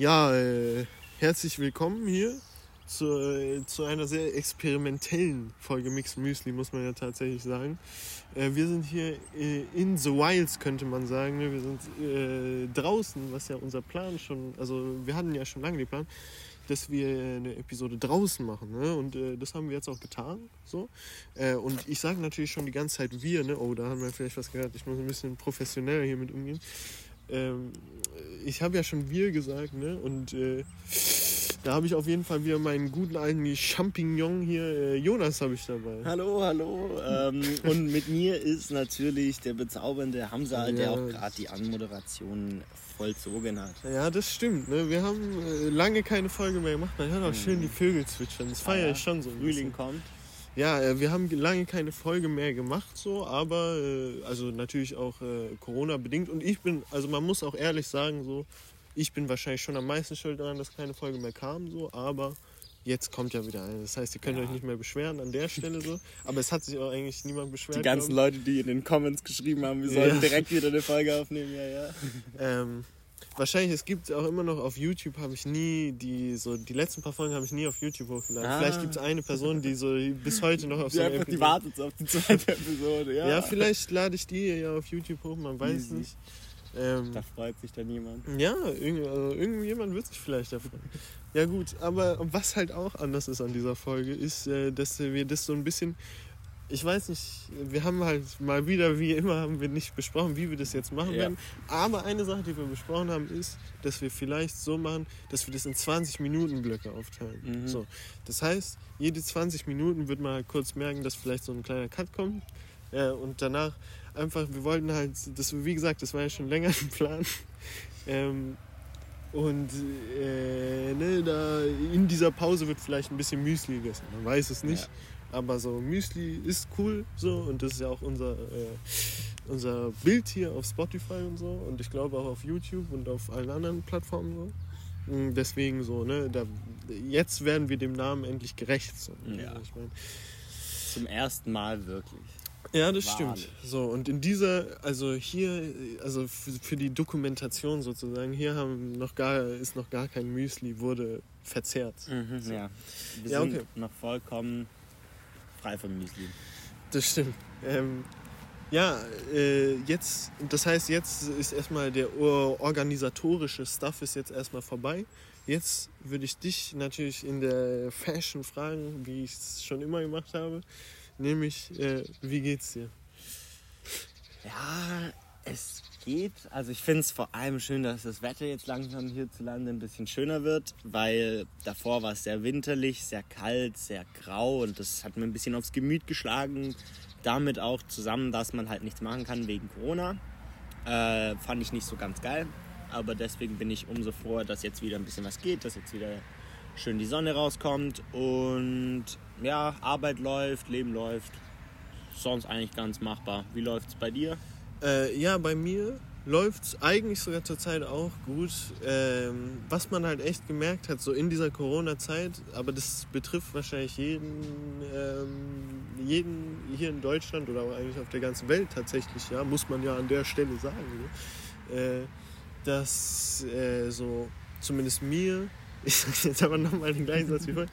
Ja, äh, herzlich willkommen hier zu, äh, zu einer sehr experimentellen Folge Mixed Müsli, muss man ja tatsächlich sagen. Äh, wir sind hier äh, in the Wilds, könnte man sagen. Ne? Wir sind äh, draußen, was ja unser Plan schon, also wir hatten ja schon lange den Plan, dass wir eine Episode draußen machen. Ne? Und äh, das haben wir jetzt auch getan. So. Äh, und ich sage natürlich schon die ganze Zeit wir, ne? Oh, da haben wir vielleicht was gehört. Ich muss ein bisschen professioneller hier mit umgehen. Ähm, ich habe ja schon wir gesagt, ne? Und äh, da habe ich auf jeden Fall wieder meinen guten alten Champignon hier. Äh, Jonas habe ich dabei. Hallo, hallo. Ähm, und mit mir ist natürlich der bezaubernde Hamza, Ja. der auch gerade die Anmoderation vollzogen hat. Ja, das stimmt. Ne? Wir haben äh, lange keine Folge mehr gemacht. Man hört auch schön die Vögel zwitschern. Das feiere ich schon so. Frühling bisschen. kommt. Ja, äh, wir haben lange keine Folge mehr gemacht, so, aber äh, also natürlich auch äh, Corona bedingt. Und ich bin, also man muss auch ehrlich sagen, so, ich bin wahrscheinlich schon am meisten schuld daran, dass keine Folge mehr kam, so, aber jetzt kommt ja wieder eine. Das heißt, ihr könnt Ja. euch nicht mehr beschweren an der Stelle so. Aber es hat sich auch eigentlich niemand beschwert. Die ganzen Leute, die in den Comments geschrieben haben, wir Ja. sollen direkt wieder eine Folge aufnehmen. Ja, ja. Ähm, wahrscheinlich, es gibt auch immer noch auf YouTube, habe ich nie, die so, die letzten paar Folgen habe ich nie auf YouTube hochgeladen. Ah. Vielleicht gibt es eine Person, die so bis heute noch auf Die, so einfach, die wartet auf die zweite Episode. Ja, Ja, vielleicht lade ich die ja auf YouTube hoch, man weiß Easy. nicht. Ähm, Da freut sich dann niemand. ja, irgend, also irgendjemand wird sich vielleicht davon. Ja gut, aber was halt auch anders ist an dieser Folge, ist, äh, dass wir das so ein bisschen, ich weiß nicht, wir haben halt mal wieder, wie immer, haben wir nicht besprochen, wie wir das jetzt machen Ja. werden. Aber eine Sache, die wir besprochen haben, ist, dass wir vielleicht so machen, dass wir das in 20 Minuten Blöcke aufteilen. Mhm. So, das heißt, jede 20 Minuten wird man halt kurz merken, dass vielleicht so ein kleiner Cut kommt. Ja, und danach einfach, wir wollten halt, das, wie gesagt, das war ja schon länger im Plan. Ähm, und äh, ne, da in dieser Pause wird vielleicht ein bisschen Müsli gegessen. Man weiß es nicht. Aber so Müsli ist cool so und das ist ja auch unser, äh, unser Bild hier auf Spotify und so und ich glaube auch auf YouTube und auf allen anderen Plattformen so. Mm, Deswegen so, ne, da, jetzt werden wir dem Namen endlich gerecht. So. Ja. Ich mein, Zum ersten Mal wirklich. ja, das Wahrlich. stimmt. So, und in dieser, also hier, also für, die Dokumentation sozusagen, hier haben noch gar, ist noch gar kein Müsli, wurde verzehrt. Mhm, ja. Wir Ja, sind okay. noch vollkommen frei von Müsli. Das stimmt. Ähm, ja, äh, jetzt, das heißt, jetzt ist erstmal der or- organisatorische Stuff ist jetzt erstmal vorbei. Jetzt würde ich dich natürlich in der Fashion fragen, wie ich es schon immer gemacht habe. Nämlich, äh, wie geht's dir? Ja, es geht. Also ich finde es vor allem schön, dass das Wetter jetzt langsam hierzulande ein bisschen schöner wird, weil davor war es sehr winterlich, sehr kalt, sehr grau und das hat mir ein bisschen aufs Gemüt geschlagen. Damit auch zusammen, dass man halt nichts machen kann wegen Corona. Äh, fand ich nicht so ganz geil. Aber deswegen bin ich umso froher, dass jetzt wieder ein bisschen was geht, dass jetzt wieder schön die Sonne rauskommt und ja, Arbeit läuft, Leben läuft. Sonst eigentlich ganz machbar. Wie läuft's bei dir? Äh, ja, bei mir läuft es eigentlich sogar zurzeit auch gut. Ähm, was man halt echt gemerkt hat, so in dieser Corona-Zeit, aber das betrifft wahrscheinlich jeden, ähm, jeden hier in Deutschland oder eigentlich auf der ganzen Welt tatsächlich, ja, muss man ja an der Stelle sagen, ne? äh, dass äh, so zumindest mir, ich sag jetzt aber nochmal den gleichen Satz wie vorhin,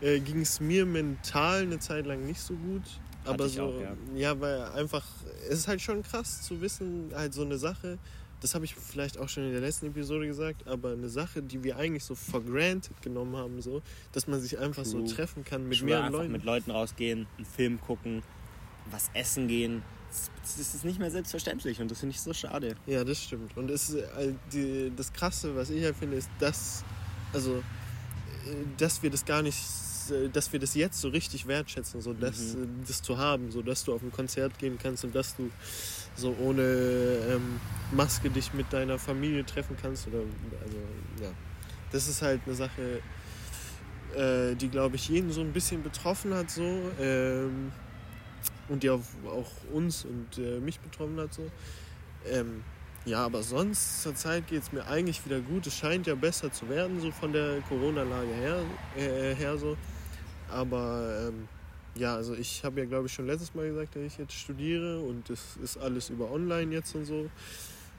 äh, ging es mir mental eine Zeit lang nicht so gut. Aber so, auch, ja. ja, weil einfach, es ist halt schon krass zu wissen, halt so eine Sache, das habe ich vielleicht auch schon in der letzten Episode gesagt, aber eine Sache, die wir eigentlich so for granted genommen haben, so, dass man sich einfach so True. treffen kann mit mehreren Leuten. mit Leuten rausgehen, einen Film gucken, was essen gehen. Das, das ist nicht mehr selbstverständlich und das finde ich so schade. Ja, das stimmt. Und es ist, äh, die, das Krasse, was ich halt finde, ist, dass, also, äh, dass wir das gar nicht, äh, dass wir das jetzt so richtig wertschätzen, so das, Mhm. äh, das zu haben, so dass du auf ein Konzert gehen kannst und dass du so ohne ähm, Maske dich mit deiner Familie treffen kannst oder, also, ja. Das ist halt eine Sache, äh, die, glaube ich, jeden so ein bisschen betroffen hat, so. Ähm, und die auch, auch uns und äh, mich betroffen hat, so. Ähm, ja, aber sonst zur Zeit geht es mir eigentlich wieder gut. Es scheint ja besser zu werden, so von der Corona-Lage her, äh, her so. Aber ähm, ja, also ich habe ja, glaube ich, schon letztes Mal gesagt, dass ich jetzt studiere und das ist alles über online jetzt und so.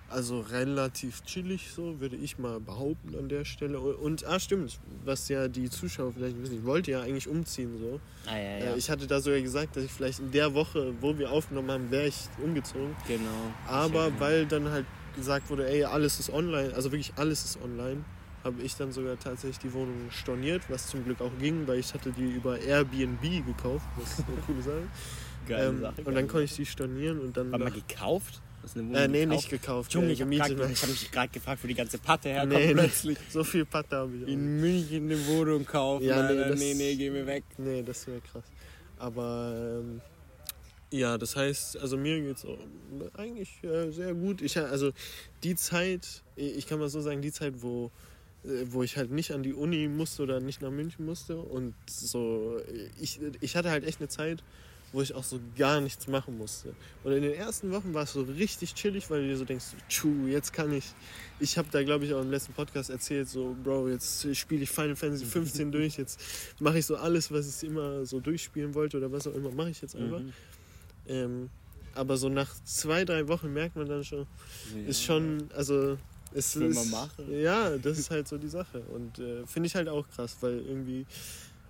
Also relativ chillig, so würde ich mal behaupten an der Stelle. Und, ah, stimmt, was ja die Zuschauer vielleicht wissen, ich wollte ja eigentlich umziehen. So. Ah, ja, Äh, ja. Ich hatte da sogar gesagt, dass ich vielleicht in der Woche, wo wir aufgenommen haben, wäre ich umgezogen. genau. Aber äh, weil dann halt gesagt wurde, ey, alles ist online, also wirklich alles ist online, habe ich dann sogar tatsächlich die Wohnung storniert, was zum Glück auch ging, weil ich hatte die über Airbnb gekauft. Das ist eine coole Sache. Geile ähm, Sache, und dann konnte ich die stornieren und dann. War mal gekauft? Hast du eine äh, Wohnung nee, gekauft? nicht gekauft. Junge, äh, ich habe hab mich gerade gefragt, wo die ganze Patte herkommt Nee, plötzlich. so viel Patte habe ich auch. In München eine Wohnung kaufen. Ja, nee, das- nee, nee, geh mir weg. Nee, das wäre krass. Aber ähm, ja, das heißt, also mir geht's auch eigentlich äh, sehr gut. Ich, also die Zeit, ich kann mal so sagen, die Zeit, wo, äh, wo ich halt nicht an die Uni musste oder nicht nach München musste und so, ich, ich hatte halt echt eine Zeit, wo ich auch so gar nichts machen musste. Und in den ersten Wochen war es so richtig chillig, weil du dir so denkst, tschu, jetzt kann ich. Ich habe da, glaube ich, auch im letzten Podcast erzählt, so, Bro, jetzt spiele ich Final Fantasy 15 durch, jetzt mache ich so alles, was ich immer so durchspielen wollte oder was auch immer, mache ich jetzt einfach. Mhm. Ähm, aber so nach zwei, drei Wochen merkt man dann schon, ist schon, also es Will man machen. Ja, das ist halt so die Sache und äh, finde ich halt auch krass, weil irgendwie,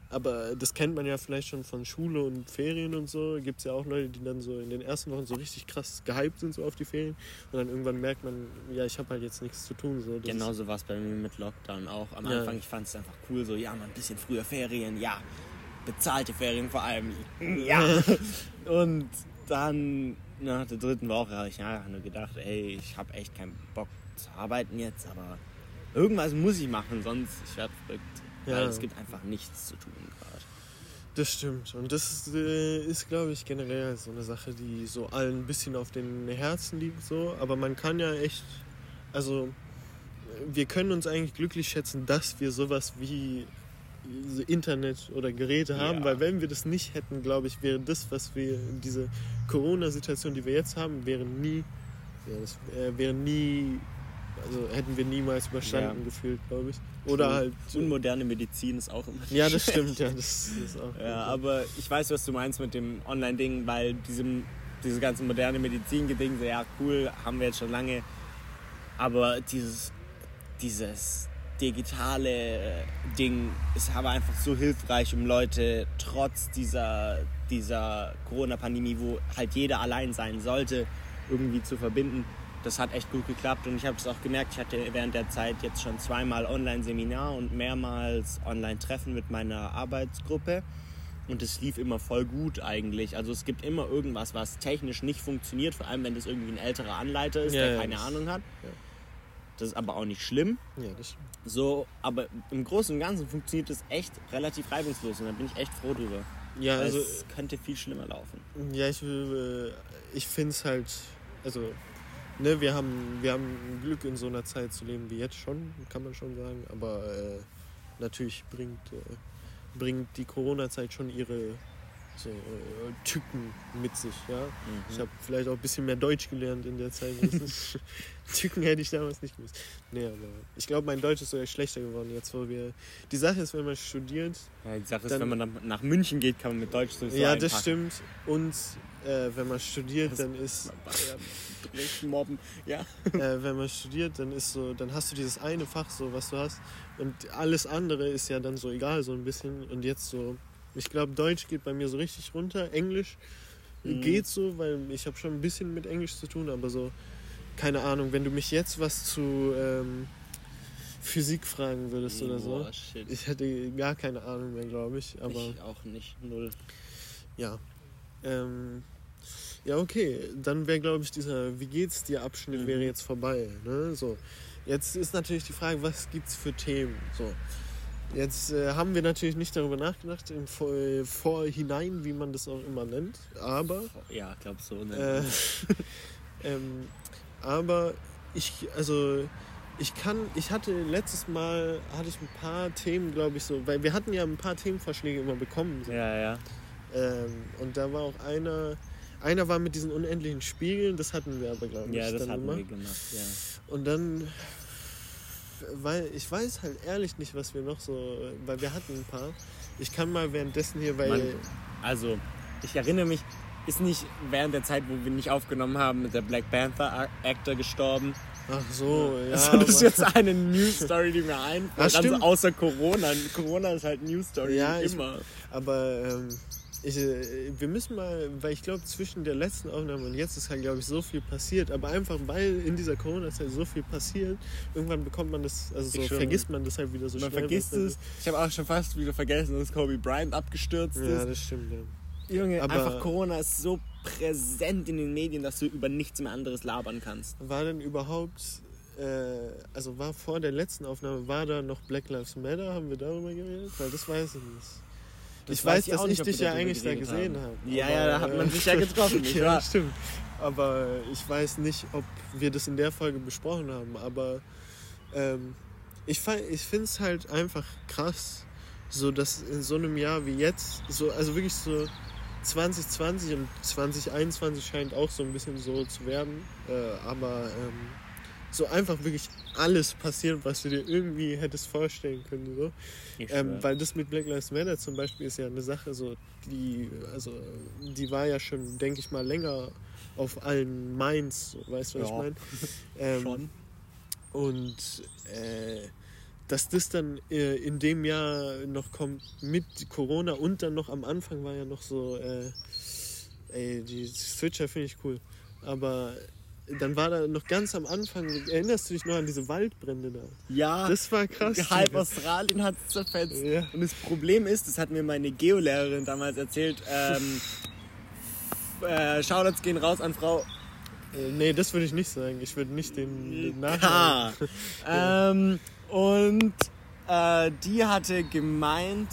aber das kennt man ja vielleicht schon von Schule und Ferien und so, gibt es ja auch Leute, die dann so in den ersten Wochen so richtig krass gehypt sind so auf die Ferien und dann irgendwann merkt man, ja, ich habe halt jetzt nichts zu tun. So. Das Genauso war es bei mir mit Lockdown auch. Am Ja. Anfang, ich fand es einfach cool, so, ja, mal ein bisschen früher Ferien, ja. Bezahlte Ferien vor allem. Ja. Und dann nach der dritten Woche habe ich einfach nur gedacht, ey, ich habe echt keinen Bock zu arbeiten jetzt, aber irgendwas muss ich machen, sonst ich werde verrückt. Weil Ja. es gibt einfach nichts zu tun gerade. Das stimmt. Und das äh, ist, glaube ich, generell so eine Sache, die so allen ein bisschen auf den Herzen liegt. So. Aber man kann ja echt, also äh, wir können uns eigentlich glücklich schätzen, dass wir sowas wie so Internet oder Geräte haben, Ja. weil wenn wir das nicht hätten, glaube ich, wäre das, was wir, diese Corona-Situation, die wir jetzt haben, wäre nie, das, äh, wäre nie, also hätten wir niemals überstanden Ja. gefühlt, glaube ich. Oder Und halt, Unmoderne Medizin ist auch immer. ja, das stimmt, ja, das ist auch. Ja, aber ich weiß, was du meinst mit dem Online-Ding, weil diesem, diese ganze moderne Medizin-Geding, so, ja, cool, haben wir jetzt schon lange. Aber dieses, dieses digitale Ding ist aber einfach so hilfreich, um Leute trotz dieser, dieser Corona-Pandemie, wo halt jeder allein sein sollte, irgendwie zu verbinden. Das hat echt gut geklappt und ich habe es auch gemerkt, ich hatte während der Zeit jetzt schon zweimal Online-Seminar und mehrmals Online-Treffen mit meiner Arbeitsgruppe. Und es lief immer voll gut eigentlich. Also es gibt immer irgendwas, was technisch nicht funktioniert, vor allem wenn das irgendwie ein älterer Anleiter ist, Ja, der ja, keine das- Ahnung hat. ja. Das ist aber auch nicht schlimm. Ja, das stimmt. So, aber im Großen und Ganzen funktioniert es echt relativ reibungslos und da bin ich echt froh drüber. Ja, Weil also es könnte viel schlimmer laufen. Ja, ich, äh, ich finde es halt, also, ne, wir haben, wir haben Glück in so einer Zeit zu leben wie jetzt schon, kann man schon sagen, aber äh, natürlich bringt, äh, bringt die Corona-Zeit schon ihre so, äh, Tücken mit sich, ja. Ich habe vielleicht auch ein bisschen mehr Deutsch gelernt in der Zeit. Das Tücken hätte ich damals nicht gewusst. Nee, aber ich glaube, mein Deutsch ist sogar schlechter geworden jetzt, wo wir... Die Sache ist, wenn man studiert, Ja, die Sache ist, Dann- wenn man nach München geht, kann man mit Deutsch sowieso ja, das einpacken. stimmt. Und äh, wenn man studiert, Das- dann ist... Bayern, mobben. Ja. äh, wenn man studiert, dann ist so, dann hast du dieses eine Fach so, was du hast und alles andere ist ja dann so egal so ein bisschen und jetzt so, ich glaube Deutsch geht bei mir so richtig runter, Englisch Mhm. geht so, weil ich habe schon ein bisschen mit Englisch zu tun, aber so keine Ahnung, wenn du mich jetzt was zu ähm, Physik fragen würdest oder so, Boah, shit. ich hätte gar keine Ahnung mehr, glaube ich, aber ich auch nicht, null. ja. Ähm, ja, okay. Dann wäre, glaube ich, dieser Wie geht's dir Abschnitt Mhm. wäre jetzt vorbei. Ne? So. Jetzt ist natürlich die Frage, was gibt's für Themen? So. Jetzt äh, haben wir natürlich nicht darüber nachgedacht, im Vor äh, Vorhinein, wie man das auch immer nennt. Aber, Ja, glaub so. Ne? äh, ähm, aber ich, also, ich kann, ich hatte letztes Mal, hatte ich ein paar Themen, glaube ich, so, weil wir hatten ja ein paar Themenvorschläge immer bekommen. So. ja, ja. Ähm, und da war auch einer, einer war mit diesen unendlichen Spiegeln, das hatten wir aber, glaube ich, Ja, das hatten immer. wir gemacht, ja. Und dann, weil ich weiß halt ehrlich nicht, was wir noch so, weil wir hatten ein paar. Ich kann mal währenddessen hier, weil, Man- Also, ich erinnere mich, ist nicht während der Zeit, wo wir nicht aufgenommen haben, mit der Black Panther Actor gestorben Ach so, ja. Also das ist jetzt eine News-Story, die mir einfällt. Ah, also außer Corona. Corona ist halt News-Story Ja, ich- immer. Aber ähm, ich, äh, wir müssen mal, weil ich glaube, zwischen der letzten Aufnahme und jetzt ist halt, glaube ich, so viel passiert. Aber einfach, weil in dieser Corona-Zeit so viel passiert, irgendwann bekommt man das, also so schon. vergisst man das halt wieder so Man schnell. vergisst was es. Ich habe auch schon fast wieder vergessen, dass Kobe Bryant abgestürzt Ja, ist. das stimmt, ja. Junge, Aber- einfach Corona ist so präsent in den Medien, dass du über nichts mehr anderes labern kannst. War denn überhaupt, äh, also war vor der letzten Aufnahme, war da noch Black Lives Matter? Haben wir darüber geredet? Weil das weiß ich nicht. Das ich weiß, ich dass nicht, ich dich ja eigentlich da gesehen habe. Ja, ja, da hat man äh, sich ja getroffen, nicht ja, stimmt. Aber ich weiß nicht, ob wir das in der Folge besprochen haben. Aber ähm, ich, ich finde es halt einfach krass, so dass in so einem Jahr wie jetzt, so, also wirklich so 2020 und 2021 scheint auch so ein bisschen so zu werden. Äh, aber ähm, so einfach wirklich alles passiert, was du dir irgendwie hättest vorstellen können. So. Ähm, weil das mit Black Lives Matter zum Beispiel ist ja eine Sache, so die, also die war ja schon, denke ich mal, länger auf allen Minds, so, weißt du, was Ja. ich meine? Ähm, Schon. Und äh, dass das dann äh, in dem Jahr noch kommt mit Corona und dann noch am Anfang war ja noch so, äh, ey, die Switcher finde ich cool, aber dann war da noch ganz am Anfang, erinnerst du dich noch an diese Waldbrände da? Ja, Das war krass. halb. Australien hat es zerfetzt. Ja. Und das Problem ist, das hat mir meine Geolehrerin damals erzählt, ähm, äh, Shoutouts gehen raus an Frau Äh, nee, das würde ich nicht sagen. Ich würde nicht den, den Nachnamen. K. ähm, und äh, die hatte gemeint,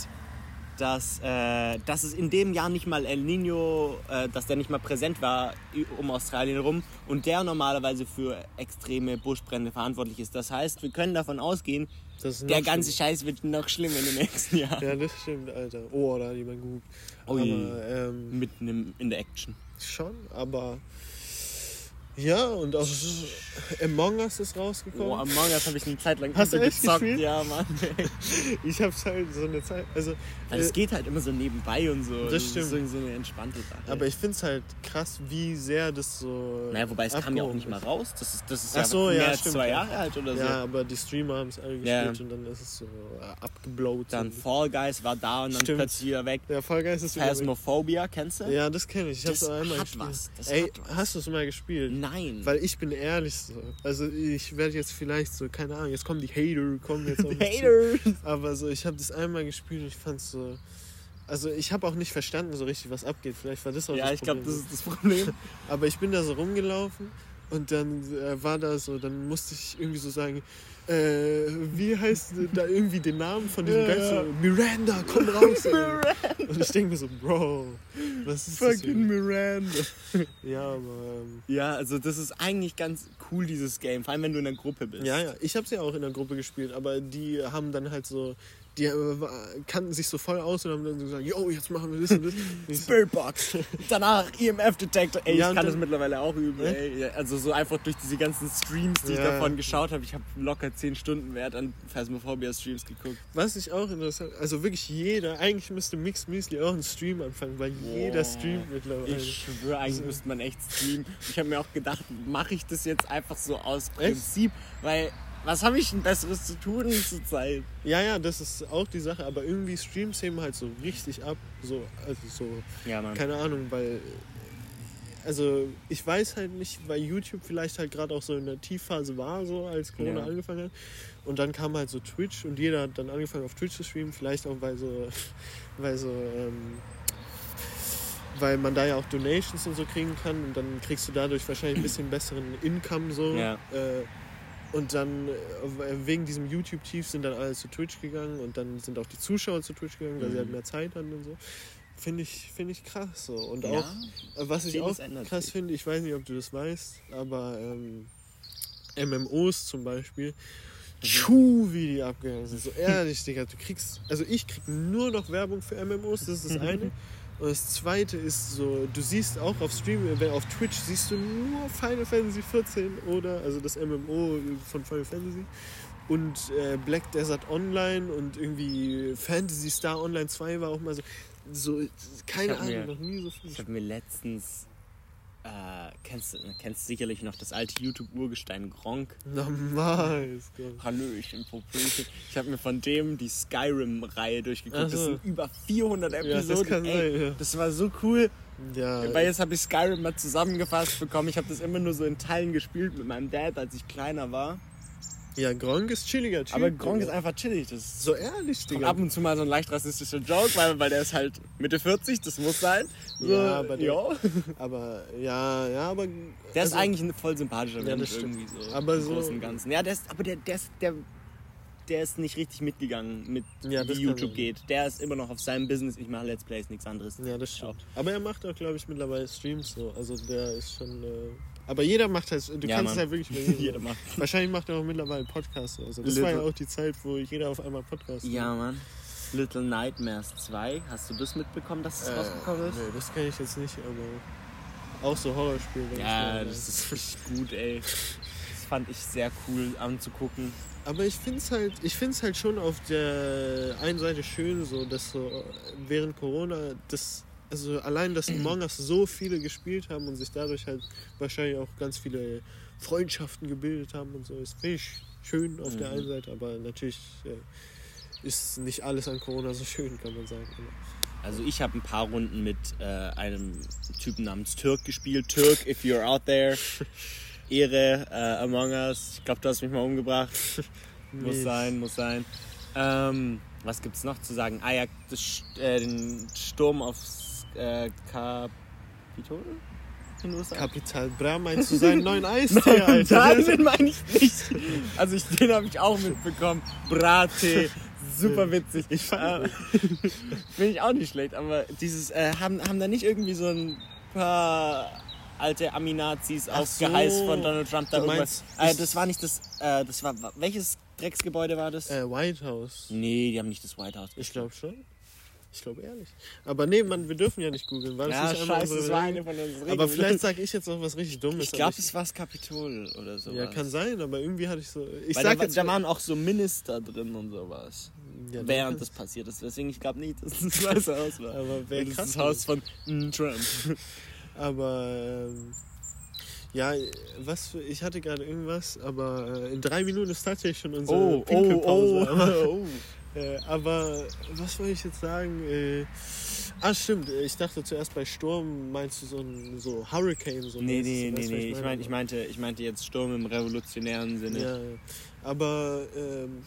dass, äh, dass es in dem Jahr nicht mal El Nino, äh, dass der nicht mal präsent war um Australien rum und der normalerweise für extreme Buschbrände verantwortlich ist. Das heißt, wir können davon ausgehen, der ganze schlimmer. Scheiß wird noch schlimmer in den nächsten Jahren. Ja, das stimmt, Alter. Oh, da hat jemand gut. Ui. Aber, ähm, Mitten im, in der Action. schon, aber. Ja, und auch Among Us ist Oh, rausgekommen. Among Us habe ich eine Zeit lang Hast du echt gezockt. gespielt? Ja, Mann. Ich hab's halt so eine Zeit. Also, Weil es äh, geht halt immer so nebenbei und so. Das ist stimmt. so, so eine entspannte Sache. aber ich find's halt krass, wie sehr das so. Naja, wobei es kam ja auch nicht mal ist. raus. Das ist, das ist Ach ja so, mehr ja, als stimmt, zwei ja. Jahre alt oder so. Ja, aber die Streamer haben es alle Ja. gespielt und dann ist es so abgeblowt. Dann Fall Guys war da und dann Stimmt. plötzlich wieder weg. Ja, voll geil ist es wieder. weg. Phasmophobia, kennst du? Ja, das kenne ich. Ich Das auch einmal hat gespielt. was, das Ey, hat was. hast du es mal gespielt? Nein. Weil ich bin ehrlich so. Also ich werde jetzt vielleicht so, keine Ahnung, jetzt kommen die Hater, kommen jetzt auf mich zu. Hater! Aber so, ich habe das einmal gespielt und ich fand's so. Also ich habe auch nicht verstanden so richtig, was abgeht. Vielleicht war das auch Ja, das ich glaube, Problem. das ist das Problem. Aber ich bin da so rumgelaufen und dann äh, war da so, dann musste ich irgendwie so sagen, äh, wie heißt da irgendwie den Namen von diesem Ja, Geist? ja. So, Miranda, komm raus! ey. und ich denke mir so, Bro, was ist das? Fucking? Miranda. Ja, aber Ja, also das ist eigentlich ganz cool, dieses Game. Vor allem, wenn du in einer Gruppe bist. Ja, ja, ich habe es ja auch in der Gruppe gespielt, aber die haben dann halt so, die äh, kannten sich so voll aus und haben dann so gesagt, yo, jetzt machen wir das und das. Ich Spiritbox. Danach EMF-Detektor. Ey, Ja, ich kann das mittlerweile auch üben. Ja? Ey. Also so einfach durch diese ganzen Streams, die ich Ja. davon geschaut habe. Ich habe locker 10 Stunden wert an Phasmophobia-Streams geguckt. Was ich auch interessant, also wirklich jeder, eigentlich müsste Mix Müsli auch einen Stream anfangen, weil jeder Boah. streamt mittlerweile. Ich schwöre, eigentlich müsste man echt streamen. Ich habe mir auch gedacht, mache ich das jetzt einfach so aus Echt? Prinzip, weil was habe ich denn Besseres zu tun zur Zeit? Ja, ja, das ist auch die Sache, aber irgendwie Streams heben halt so richtig ab, so, also so, Ja, Mann. keine Ahnung, weil, also ich weiß halt nicht, weil YouTube vielleicht halt gerade auch so in der Tiefphase war, so als Corona Ja. angefangen hat. Und dann kam halt so Twitch und jeder hat dann angefangen auf Twitch zu streamen, vielleicht auch weil so, weil so, ähm, weil man da ja auch Donations und so kriegen kann und dann kriegst du dadurch wahrscheinlich ein bisschen besseren Income so. Ja. Äh, und dann äh, wegen diesem YouTube-Tief sind dann alle zu Twitch gegangen und dann sind auch die Zuschauer zu Twitch gegangen, weil sie Mhm. halt mehr Zeit hatten und so. Finde ich, find ich krass so. Und Ja, auch, äh, was ich auch krass finde, ich weiß nicht, ob du das weißt, aber ähm, MMOs zum Beispiel, Schuh, wie die abgegangen sind. So ehrlich, Digga, du kriegst, also ich krieg nur noch Werbung für MMOs, das ist das eine. Und das zweite ist so, du siehst auch auf Stream, äh, auf Twitch siehst du nur Final Fantasy 14 oder, also das MMO von Final Fantasy und äh, Black Desert Online und irgendwie Fantasy Star Online 2 war auch mal so, so keine hab mir- Ahnung, noch nie so viel. Ich habe mir letztens äh, kennst, du kennst sicherlich noch das alte YouTube-Urgestein Gronk. Normal. Hallöchen, Popöchen. Ich habe mir von dem die Skyrim-Reihe durchgeguckt. So. Das sind über 400 das Episoden. kann Ey, sein, ja. Das war so cool. Ja, Weil jetzt habe ich Skyrim mal zusammengefasst bekommen. Ich habe das immer nur so in Teilen gespielt mit meinem Dad, als ich kleiner war. Ja, Gronk ist chilliger Typ. Aber Gronk ist einfach chillig. Das ist so ehrlich, Digga. ab und zu mal so ein leicht rassistischer Joke, weil, weil der ist halt Mitte 40, das muss sein. So, Ja, aber der- ja. Aber ja, ja, aber. Der ist also, eigentlich ein voll sympathischer Ja, Mensch das stimmt. irgendwie so. Aber im so- Großen Ganzen. Ja, der ist, aber der, der, ist, der, der ist nicht richtig mitgegangen mit Ja, wie YouTube geht. Der ist immer noch auf seinem Business. Ich mache Let's Plays, nichts anderes. Ja, das stimmt. Aber er macht auch, glaube ich, mittlerweile Streams so. Also der ist schon. Äh, aber jeder macht halt. Du Ja, kannst es Mann. halt wirklich bei jedem Jeder macht. Wahrscheinlich macht er auch mittlerweile Podcasts. Also das Little- war ja auch die Zeit, wo jeder auf einmal Podcast Ja, Mann. Little Nightmares 2, hast du das mitbekommen, dass es Äh, rausgekommen ist? nee, das kann ich jetzt nicht, aber auch so Horrorspiele. Ja, das ist richtig gut, ey. Das fand ich sehr cool anzugucken. Aber ich finde es halt, ich find's halt schon auf der einen Seite schön, so dass so während Corona das, also allein, dass Among Us so viele gespielt haben und sich dadurch halt wahrscheinlich auch ganz viele Freundschaften gebildet haben und so, ist ich schön auf der Mhm. einen Seite, aber natürlich äh, ist nicht alles an Corona so schön, kann man sagen. Also ich habe ein paar Runden mit äh, einem Typen namens Türk gespielt. Türk, if you're out there. Ehre, äh, Among Us. Ich glaube, du hast mich mal umgebracht. muss Nee. sein, muss sein. Ähm, was gibt's noch zu sagen? Ah ja, äh, den Sturm aufs äh, Kapitol in USA. Kapital Bra meinst du seinen neuen Eistee, Alter? Nein, den meine ich nicht. Also ich, den habe ich auch mitbekommen. Brate, super witzig. Ich fand- Finde ich auch nicht schlecht, aber dieses, äh, haben, haben da nicht irgendwie so ein paar alte Aminazis auf so. Geheiß von Donald Trump da irgendwas. meinst, Äh, das war nicht das, äh, das war, welches Drecksgebäude war das? Äh, White House. Nee, die haben nicht das White House. Ich glaube schon. Ich glaube ehrlich. Aber nee, Mann, wir dürfen ja nicht googeln. Das Ja, nicht einmal scheiße, das war eine von unseren Aber vielleicht sage ich jetzt noch was richtig Dummes. Ich glaube, es war das Kapitol oder so. Ja, kann sein, aber irgendwie hatte ich so. Ich Weil sag da, jetzt. da waren auch so Minister drin und sowas. ja, während das passiert ist. Deswegen, ich glaube nicht, dass es das Weiße Haus war. Aber wäre das ist das Haus von Trump. Aber. Ähm, ja, was für. Ich hatte gerade irgendwas, aber äh, in drei Minuten ist tatsächlich schon unsere Oh, Pinkelpause. Aber, äh, aber was wollte ich jetzt sagen? Äh, ah, stimmt. Ich dachte zuerst bei Sturm meinst du so ein so Hurricane. So Nee, nee, nee, nee. Ich, mein, ich, meinte, ich meinte jetzt Sturm im revolutionären Sinne. Ja, ja. aber ähm,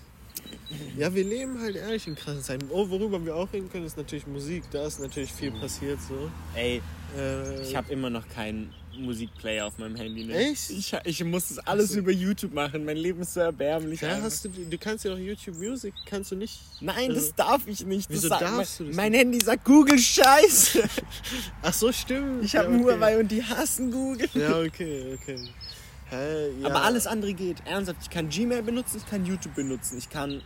ja, wir leben halt ehrlich in krassen Zeiten. Oh, worüber wir auch reden können, ist natürlich Musik. Da ist natürlich viel passiert so. Ey, Äh, ich habe immer noch keinen Musikplayer auf meinem Handy. Ne? Echt? Ich, ich muss das alles Ach so. über YouTube machen. Mein Leben ist so erbärmlich. einfach. hast du, du kannst ja doch YouTube Music, kannst du nicht. Nein, das Also- darf ich nicht. Das Wieso sagt- darfst mein, du das Mein Handy sagt Google Scheiße. Ach so, stimmt. Ich habe ja, einen okay. Huawei und die hassen Google. Ja, okay, okay. Hä, ja. Aber alles andere geht. Ernsthaft, ich kann Gmail benutzen, ich kann YouTube benutzen, ich kann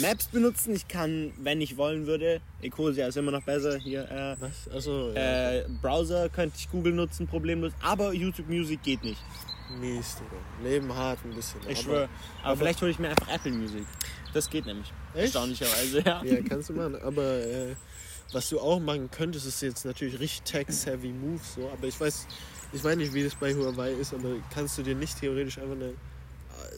Maps benutzen, ich kann, wenn ich wollen würde, Ecosia ist immer noch besser hier, äh, Was? Also, ja. äh, Browser könnte ich Google nutzen, problemlos, aber YouTube Music geht nicht. mies, Digga. Leben hart ein bisschen. Ich aber, schwöre. Aber, aber- vielleicht hole ich mir einfach Apple Music. Das geht nämlich. Echt? Erstaunlicherweise, ja. Ja, kannst du machen. Aber äh, was du auch machen könntest, ist jetzt natürlich richtig tech-savvy Move so. Aber ich weiß, ich weiß nicht, wie das bei Huawei ist, aber kannst du dir nicht theoretisch einfach eine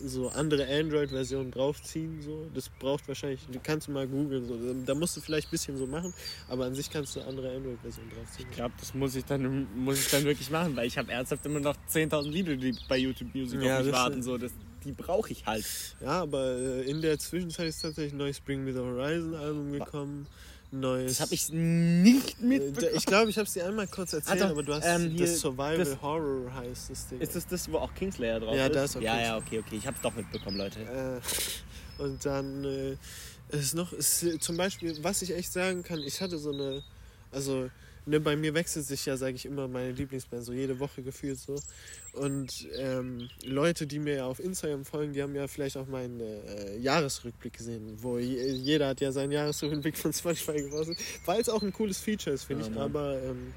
so andere Android-Version draufziehen? So? Das braucht wahrscheinlich, du kannst mal googeln. So. Da musst du vielleicht ein bisschen so machen, aber an sich kannst du andere Android-Version draufziehen. Ich glaube, das muss ich, dann, muss ich dann wirklich machen, weil ich habe ernsthaft immer noch 10.000 Lieder, die bei YouTube Music Ja, auf mich warten. So. Das, die brauche ich halt. Ja, aber äh, in der Zwischenzeit ist tatsächlich ein neues Bring Me the Horizon Album gekommen. ein Neues. Das habe ich nicht Äh, mitbekommen. Ich glaube, ich habe es dir einmal kurz erzählt, doch, aber du hast ähm, das Survival das- Horror heißt das Ding. Ist das das, wo auch Kingslayer drauf Ja, ist? da ist auch Ja, ja, okay, okay. Ich hab's doch mitbekommen, Leute. Äh, und dann äh, es ist noch, es, ist zum Beispiel, was ich echt sagen kann, ich hatte so eine, also ne, bei mir wechselt sich ja, sage ich immer, meine Lieblingsband, so jede Woche gefühlt so. Und ähm, Leute, die mir ja auf Instagram folgen, die haben ja vielleicht auch meinen äh, Jahresrückblick gesehen, wo je, jeder hat ja seinen Jahresrückblick von Spotify gepostet, weil es auch ein cooles Feature ist, finde Ja, ich, Mann. aber ähm,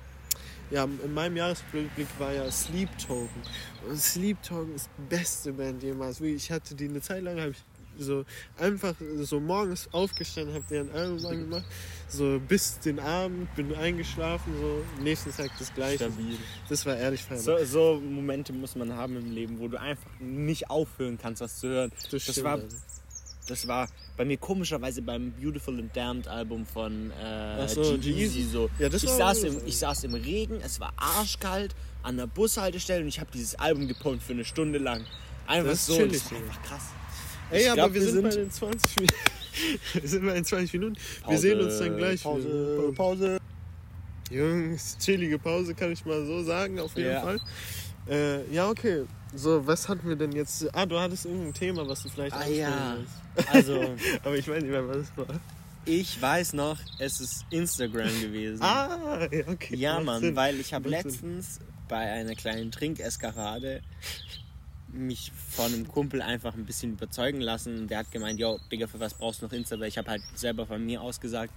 ja, in meinem Jahresrückblick war ja Sleep Token. Und Sleep Token ist die beste Band jemals. Ich hatte die eine Zeit lang, habe ich So einfach so morgens aufgestanden, hab mir ein Album angemacht, so bis den Abend, bin eingeschlafen, so nächsten Tag das gleiche. Stabil. Das war ehrlich fein. So, so Momente muss man haben im Leben, wo du einfach nicht aufhören kannst, was zu hören. das, Das, stimmt, war, das war bei mir komischerweise beim Beautiful and Damned Album von äh, so, G-Eazy so. Ja, ich, saß im, ich saß im Regen, es war arschkalt an der Bushaltestelle und ich habe dieses Album gepumpt für eine Stunde lang. Einfach Das so, chillig, das war einfach krass. Ey, Ich aber glaub, wir, wir sind, bei sind- den 20 Minuten. wir sind bei den 20 Minuten. Wir sehen uns dann gleich. Pause. Pause. Jungs, chillige Pause, kann ich mal so sagen, auf jeden Ja. Fall. Äh, ja, okay. So, was hatten wir denn jetzt? Ah, du hattest irgendein Thema, was du vielleicht Ah ja. willst. Also, Aber ich weiß nicht mehr, was es war. ich weiß noch, es ist Instagram gewesen. Ah, ja, okay. Ja, Mann, weil ich habe Macht Sinn. letztens bei einer kleinen Trinkeskarade mich von einem Kumpel einfach ein bisschen überzeugen lassen. Und Der hat gemeint, yo, Digga, für was brauchst du noch Insta? Weil ich habe halt selber von mir aus gesagt,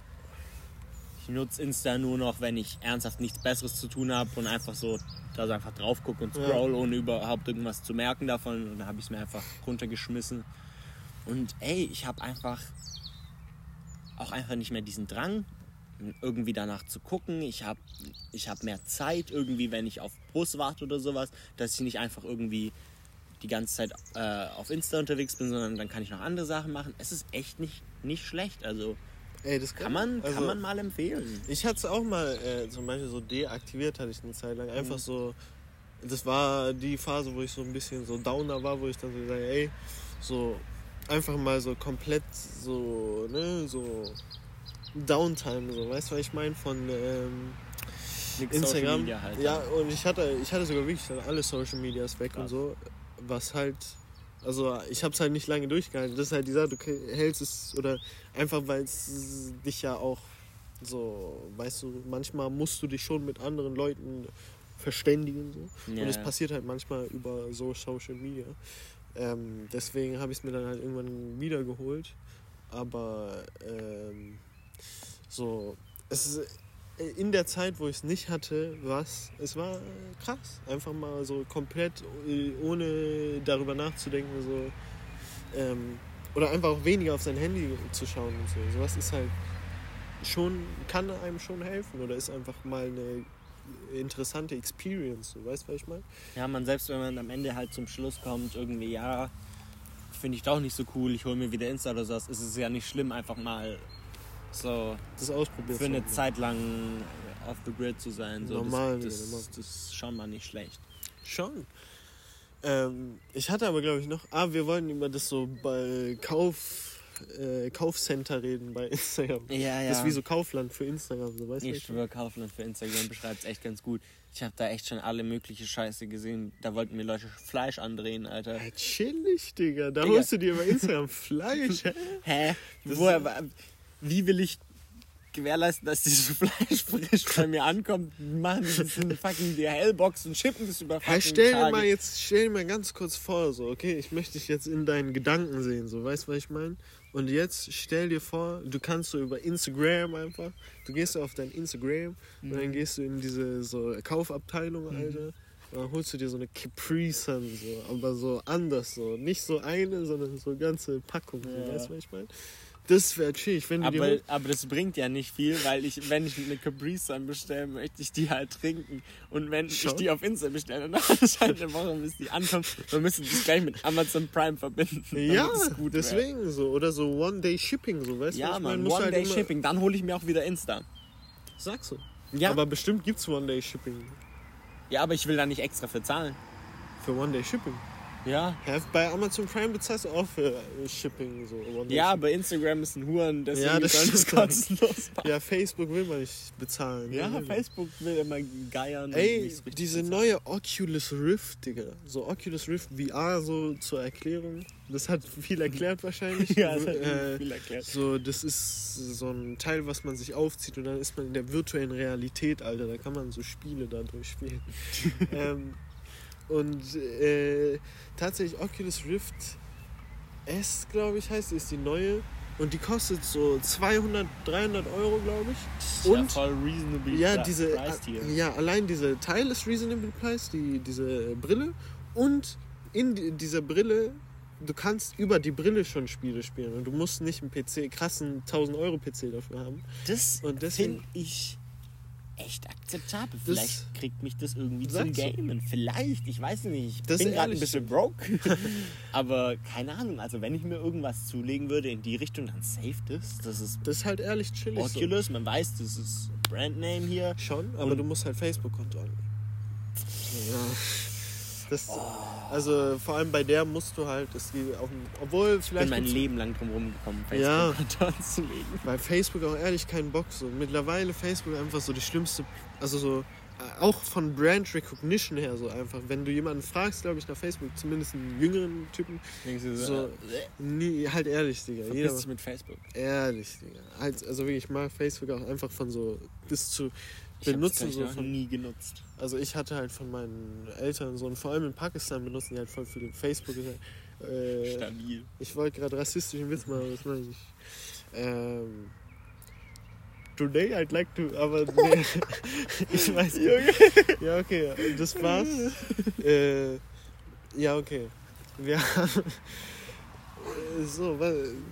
ich nutze Insta nur noch, wenn ich ernsthaft nichts Besseres zu tun habe und einfach so da so einfach drauf gucke und Ja. scroll, ohne überhaupt irgendwas zu merken davon. Und dann habe ich es mir einfach runtergeschmissen. Und ey, ich habe einfach auch einfach nicht mehr diesen Drang, irgendwie danach zu gucken. Ich habe ich hab mehr Zeit irgendwie, wenn ich auf Bus warte oder sowas, dass ich nicht einfach irgendwie die ganze Zeit äh, auf Insta unterwegs bin, sondern dann kann ich noch andere Sachen machen. Es ist echt nicht, nicht schlecht. Also Ey, das kann man, also, kann man mal empfehlen. Ich hatte es auch mal äh, zum Beispiel so deaktiviert, hatte ich eine Zeit lang. Einfach Mhm. so. Das war die Phase, wo ich so ein bisschen so downer war, wo ich dann so sage, ey, so einfach mal so komplett so, ne, so Downtime, so, weißt du, was ich meine? Von ähm, Instagram. Halt. ja, und ich hatte, ich hatte sogar wirklich dann alle Social Medias weg und Krass. so, was halt, also ich habe es halt nicht lange durchgehalten. Das ist halt die Sache, du hältst es, oder einfach weil es dich ja auch so, weißt du, manchmal musst du dich schon mit anderen Leuten verständigen. So. Ja, Und es passiert halt manchmal über so Social Media. Ähm, deswegen habe ich es mir dann halt irgendwann wiedergeholt. Aber ähm, so, es ist, in der Zeit, wo ich es nicht hatte, was, es war äh, krass. Einfach mal so komplett, äh, ohne darüber nachzudenken, so, ähm, oder einfach auch weniger auf sein Handy zu schauen und so. Sowas ist halt schon, kann einem schon helfen oder ist einfach mal eine interessante Experience, so, weißt du, was ich meine? Ja, man, selbst wenn man am Ende halt zum Schluss kommt, irgendwie, ja, finde ich doch nicht so cool, ich hole mir wieder Insta oder sowas, ist es ja nicht schlimm, einfach mal so Das ausprobiert für eine. Zeit lang off the grid zu sein. So, Normal das, das, das ist schon mal nicht schlecht. Schon. Ähm, ich hatte aber, glaube ich, noch. Ah, wir wollten über das so bei Kauf, äh, Kaufcenter reden bei Instagram. Ja, ja. Das ist wie so Kaufland für Instagram, so weißt du? Ich schwöre, Kaufland für Instagram beschreibt es echt ganz gut. Ich habe da echt schon alle mögliche Scheiße gesehen. Da wollten mir Leute Fleisch andrehen, Alter. Ja, chillig, Digga. Da Digga. holst du dir bei Instagram Fleisch. hä? Das Woher, wie will ich gewährleisten, dass dieses Fleisch frisch bei mir ankommt? Machen das in fucking DHL-Box und schippen das über fucking Ja, stell dir mal jetzt, stell dir mal ganz kurz vor, so, okay, ich möchte dich jetzt in deinen Gedanken sehen, so, weißt du, was ich meine? Und jetzt stell dir vor, du kannst so über Instagram einfach, du gehst auf dein Instagram und dann gehst du in diese so Kaufabteilung, Alter. Und dann holst du dir so eine Capri Sun, so, aber so anders, so. Nicht so eine, sondern so ganze Packung, so, Ja. weißt du, was ich meine? Das wäre chillig, wenn du Aber, aber das bringt ja nicht viel, weil ich, wenn ich eine Capri Sun bestelle, möchte ich die halt trinken. Und wenn Schon. ich die auf Insta bestelle, dann es halt eine Woche, bis die ankommt. Wir müssen das gleich mit Amazon Prime verbinden. Ja, gut wär. deswegen so. Oder so One-Day-Shipping, so, weißt du, was Ja, man, du halt One-Day-Shipping. Dann hole ich mir auch wieder Insta. Sagst du. Ja, aber, Aber bestimmt gibt's One-Day-Shipping. ja, aber ich will da nicht extra für zahlen. Für One-Day-Shipping. Ja. Ja, bei Amazon Prime bezahlst du auch für äh, Shipping. So. Ja, aber Instagram ist ein Huren, deswegen Ja, das stimmt. kostenlos. Ja, Facebook will man nicht bezahlen. Ja, Ne? Facebook will immer geiern. Ey, diese bezahlen. neue Oculus Rift, Digga. So Oculus Rift VR, so zur Erklärung. Das hat viel erklärt wahrscheinlich. Ja, das hat äh, viel erklärt. So, das ist so ein Teil, was man sich aufzieht und dann ist man in der virtuellen Realität, Alter. Da kann man so Spiele da durchspielen. ähm, und äh, tatsächlich Oculus Rift S, glaube ich, heißt, ist die neue. Und die kostet so 200, 300 Euro, glaube ich. ja, Und voll reasonable ja, diese, priced hier. ja, allein dieser Teil ist reasonable price, die, diese Brille. Und in die- dieser Brille du kannst über die Brille schon Spiele spielen und du musst nicht einen PC, krassen 1000 Euro PC dafür haben. Das finde ich echt akzeptabel. Das- Vielleicht kriegt mich das irgendwie zum? Gamen. Vielleicht, ich weiß nicht. Ich Das bin gerade ein bisschen broke. Aber keine Ahnung, also wenn ich mir irgendwas zulegen würde in die Richtung, dann safe das. Das ist Das ist halt ehrlich chillig. So. Oculus, man weiß, das ist Brandname hier. Schon, aber Und- du musst halt Facebook-Konto angeben. Ja. Das, Oh. Also vor allem bei der musst du halt, es geht auf dem, obwohl Ich bin vielleicht mein Leben lang drum rumgekommen, Ja. Facebook anzulegen. bei Facebook auch ehrlich keinen Bock so. Mittlerweile Facebook einfach so die schlimmste, also so äh, auch von Brand Recognition her so einfach. Wenn du jemanden fragst, glaube ich, nach Facebook, zumindest einen jüngeren Typen, Denkst du So, äh, nie, halt ehrlich, Digga. verpiss Jeder, dich mit Facebook. ehrlich, Digga. Halt, also wirklich, ich mag Facebook auch einfach von so bis zu Benutzen so von nie genutzt. Also ich hatte halt von meinen Eltern so und vor allem in Pakistan benutzen die halt voll viel Facebook. Äh, Stabil. ich wollte gerade rassistischen Witz machen, aber das meine ich nicht. Ähm, today I'd like to, aber nee, ich weiß nicht. Ja, okay, das war's. äh, ja, okay. Wir haben, so,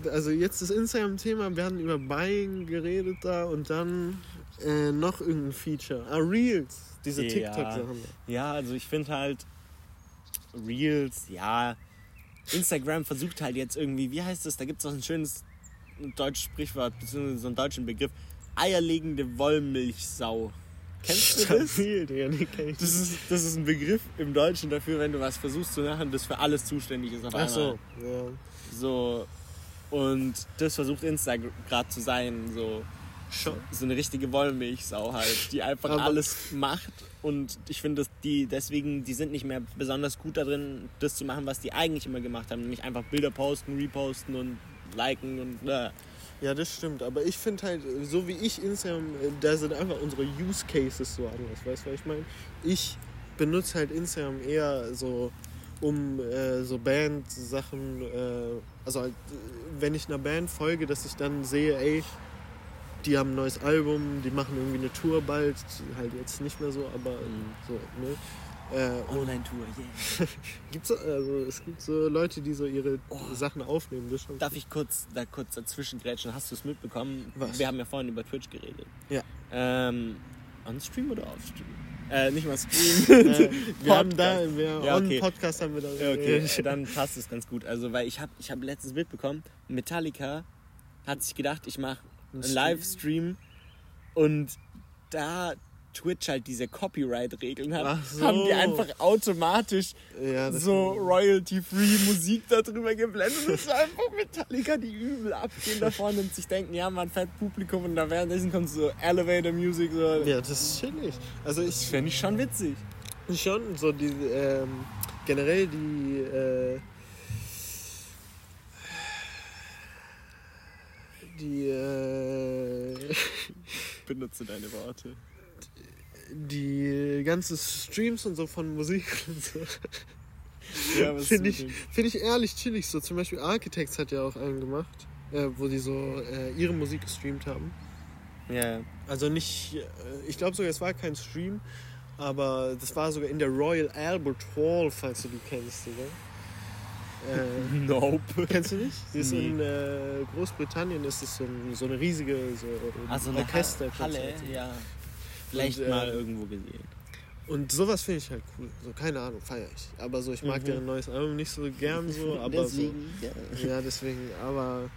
also jetzt das Instagram-Thema, wir hatten über Buying geredet da und dann äh, noch irgendein Feature. Ah, Reels, diese Ja. TikTok-Sachen. Ja, also ich finde halt Reels, ja. Instagram versucht halt jetzt irgendwie, wie heißt das? Da gibt es auch ein schönes deutsches Sprichwort, beziehungsweise so einen deutschen Begriff. Eierlegende Wollmilchsau. Kennst du das? Das ist, das ist ein Begriff im Deutschen dafür, wenn du was versuchst zu machen, das für alles zuständig ist auf Ach so, ja. So. Und das versucht Instagram gerade zu sein, so. Schon. so eine richtige Wollmilchsau halt, die einfach Aber- alles macht. Und ich finde, dass die deswegen, die sind nicht mehr besonders gut darin, das zu machen, was die eigentlich immer gemacht haben, nämlich einfach Bilder posten, reposten und liken und äh. Ja, das stimmt. Aber ich finde halt, so wie ich Instagram, äh, da sind einfach unsere Use Cases so anders. Weißt du, was ich meine? Ich benutze halt Instagram eher so, um äh, so Band-Sachen, äh, also halt, äh, wenn ich einer Band folge, dass ich dann sehe, ey, die haben ein neues Album, die machen irgendwie eine Tour bald, halt jetzt nicht mehr so, aber Mhm. so, ne? Äh, Online-Tour, yeah. gibt's, also, es gibt so Leute, die so ihre Oh. Sachen aufnehmen. Das Darf ich kurz da kurz dazwischen grätschen? Hast du es mitbekommen? Was? Wir haben ja vorhin über Twitch geredet. Ja. Ähm, on Stream oder off Stream? Äh, nicht mal Stream. Äh, wir haben da, Podcast. wir Ja, okay. Podcast haben wir da. Ja, okay, dann passt es ganz gut. Also, weil ich habe ich hab letztens mitbekommen, Metallica hat sich gedacht, ich mache Stream? Livestream und da Twitch halt diese Copyright-Regeln hat, so. haben die einfach automatisch Ja, das so royalty-free Musik darüber geblendet. Das ist einfach Metallica, die übel abgehen da vorne und sich denken, ja, man fährt Publikum und da währenddessen kommt so Elevator Music. So. ja, das ist chillig. Also Das ich fände ich schon witzig. schon so die ähm, generell die äh, die äh, Benutze deine Worte. die ganzen Streams und so von Musik und so. Ja, Finde ich, find ich ehrlich chillig. So zum Beispiel Architects hat ja auch einen gemacht, äh, wo die so äh, ihre Musik gestreamt haben. Ja, Also nicht, äh, ich glaube sogar, es war kein Stream, aber das war sogar in der Royal Albert Hall, falls du die kennst, Digga. Äh, Nope. kennst du nicht? Die ist Nee. in äh, Großbritannien, ist es so, ein, so eine riesige so Also eine Orchester. Halle, ja. Vielleicht Und, äh, mal irgendwo gesehen. Und sowas finde ich halt cool. So, keine Ahnung, feiere ich. Aber so, ich mag Mhm. deren neues Album nicht so gern so, aber Deswegen, ja. so. Ja, deswegen, aber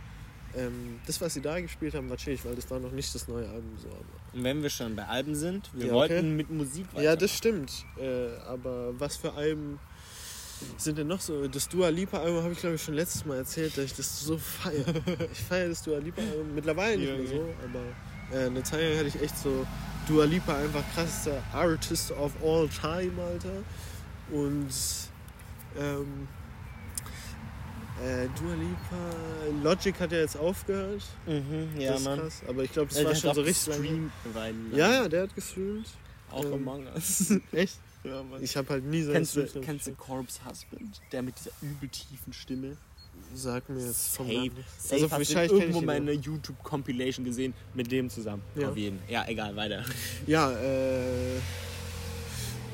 ähm, das, was sie da gespielt haben, war chillig, weil das war noch nicht das neue Album so. Aber, Und wenn wir schon bei Alben sind, wir Ja, wollten okay. mit Musik weiter. Ja, das stimmt. Äh, aber was für Alben sind denn noch so? Das Dua Lipa Album habe ich glaube ich schon letztes Mal erzählt, dass ich das so feiere. ich feiere das Dua Lipa Album mittlerweile nicht Ja, mehr so, aber äh, eine Zeit lang hatte ich echt so Dua Lipa einfach krassester Artist of all time, Alter. Und ähm, äh, Dua Lipa, Logic hat ja jetzt aufgehört. Mhm, ja, das ist Mann. krass. Aber ich glaube, das Äh, war schon so richtig Weile lang. Ja, ja, der hat gestreamt. Auch ähm, Among Us. Echt? Ja, Mann. Ich habe halt nie seine Kennst du, Streams kennst du. Corpse Husband? Der mit dieser übel tiefen Stimme. Sag mir jetzt vom Safe, safe Also hast du irgendwo ich ihn mal noch. eine YouTube-Compilation gesehen mit dem zusammen. Ja. Auf jeden. Ja, egal, weiter. Ja, äh,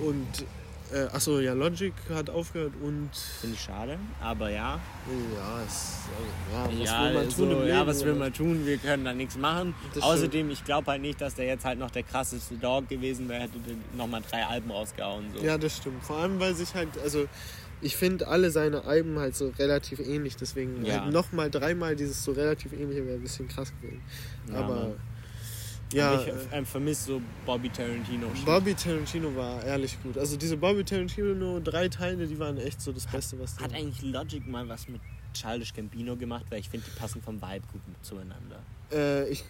und Äh, achso, ja, Logic hat aufgehört und. Finde ich schade, aber ja. Ja, es, ja was ja, will man so, tun Leben? ja, was will man tun? Wir können da nichts machen. Außerdem, ich glaube halt nicht, dass der jetzt halt noch der krasseste Dog gewesen wäre, hätte nochmal drei Alben rausgehauen. So. Ja, das stimmt. Vor allem, weil sich halt, also ich finde alle seine Alben halt so relativ ähnlich, deswegen Ja. halt nochmal dreimal dieses so relativ ähnliche wäre ein bisschen krass gewesen. Ja, Aber Mann. Ja, Aber ich äh, äh, vermisse so Bobby Tarantino. -Shit. Bobby Tarantino war ehrlich gut. Also diese Bobby Tarantino drei Teile, die waren echt so das Beste, was Hat der- eigentlich Logic mal was mit Childish Gambino gemacht, weil ich finde, die passen vom Vibe gut zueinander. Äh, ich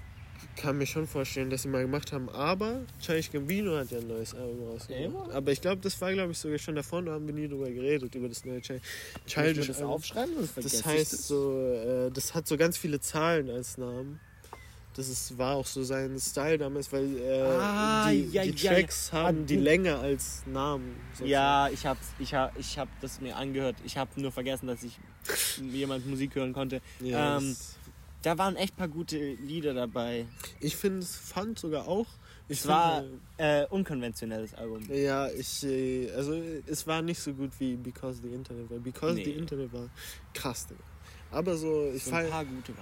kann mir schon vorstellen, dass sie mal gemacht haben, aber Childish Gambino hat ja ein neues Album rausgebracht. Aber ich glaube, das war, glaube ich, sogar schon davor, da haben wir nie drüber geredet, über das neue ich Childish das aufschreiben? Das heißt das? so, äh, das hat so ganz viele Zahlen als Namen. Das ist, war auch so sein Style damals, weil äh, Ah, die, ja, die ja, Tracks ja. haben Ah, die Länge als Namen. sozusagen. Ja, ich habe ich hab, ich hab das mir angehört. Ich habe nur vergessen, dass ich jemand Musik hören konnte. Ja, ähm, Da waren echt paar gute Lieder dabei. ich finde es fand sogar auch. Ich Es war äh, unkonventionelles Album. ja, ich, äh, also es war nicht so gut wie Because the Internet, weil Because Nee. the Internet war krass, Digga. Aber so, ich So fall,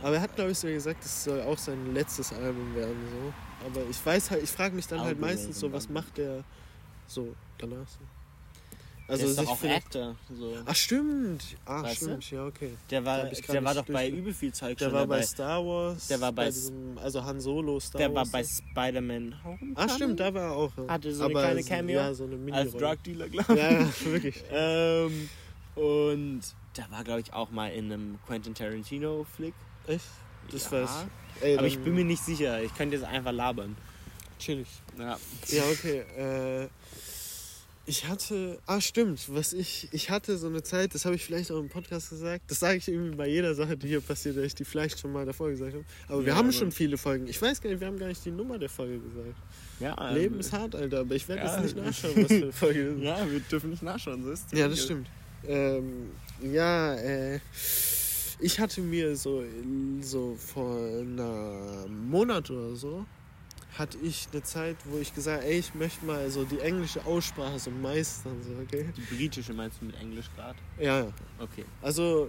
aber er hat glaube ich sogar gesagt, es soll auch sein letztes Album werden, so. Aber ich weiß halt, ich frage mich dann halt Album meistens so, was macht der so danach so. der Also ist doch auch Actor. So. Ach stimmt. Ah, Weißt du? stimmt, ja, okay. Der war, der war doch bei übel viel Zeug Der schon war bei dabei. Star Wars. Der war bei S- diesem, also Han Solo Star Der war Wars. bei Spider-Man. Ah, stimmt, da war er auch. ja. Hatte so eine Aber kleine so- Cameo Ja, so eine mini Als Drug Dealer, glaube ich. Ja, ja, wirklich. Ähm, und der war, glaube ich, auch mal in einem Quentin Tarantino-Flick. Echt? Das Ja. weiß ich. Ey, Aber ich bin mir nicht sicher. Ich könnte jetzt einfach labern. Chillig. Ja. Ja, okay. Äh, ich hatte. Ah, stimmt. Was ich. Ich hatte so eine Zeit, das habe ich vielleicht auch im Podcast gesagt. Das sage ich irgendwie bei jeder Sache, die hier passiert, dass ich die vielleicht schon mal davor gesagt habe. Aber wir Ja, haben aber- schon viele Folgen. Ich weiß gar nicht, wir haben gar nicht die Nummer der Folge gesagt. ja Leben ähm, ist hart, Alter, aber ich werde ja. jetzt nicht nachschauen, was für eine Folge ist. Ja, wir dürfen nicht nachschauen. So ist Ja, das stimmt. Ähm, ja, äh, ich hatte mir so, so vor einem Monat oder so, hatte ich eine Zeit, wo ich gesagt ey, ich möchte mal so die englische Aussprache so meistern, so, okay? Die britische meinst du mit Englisch gerade? Ja, ja. Okay. Also,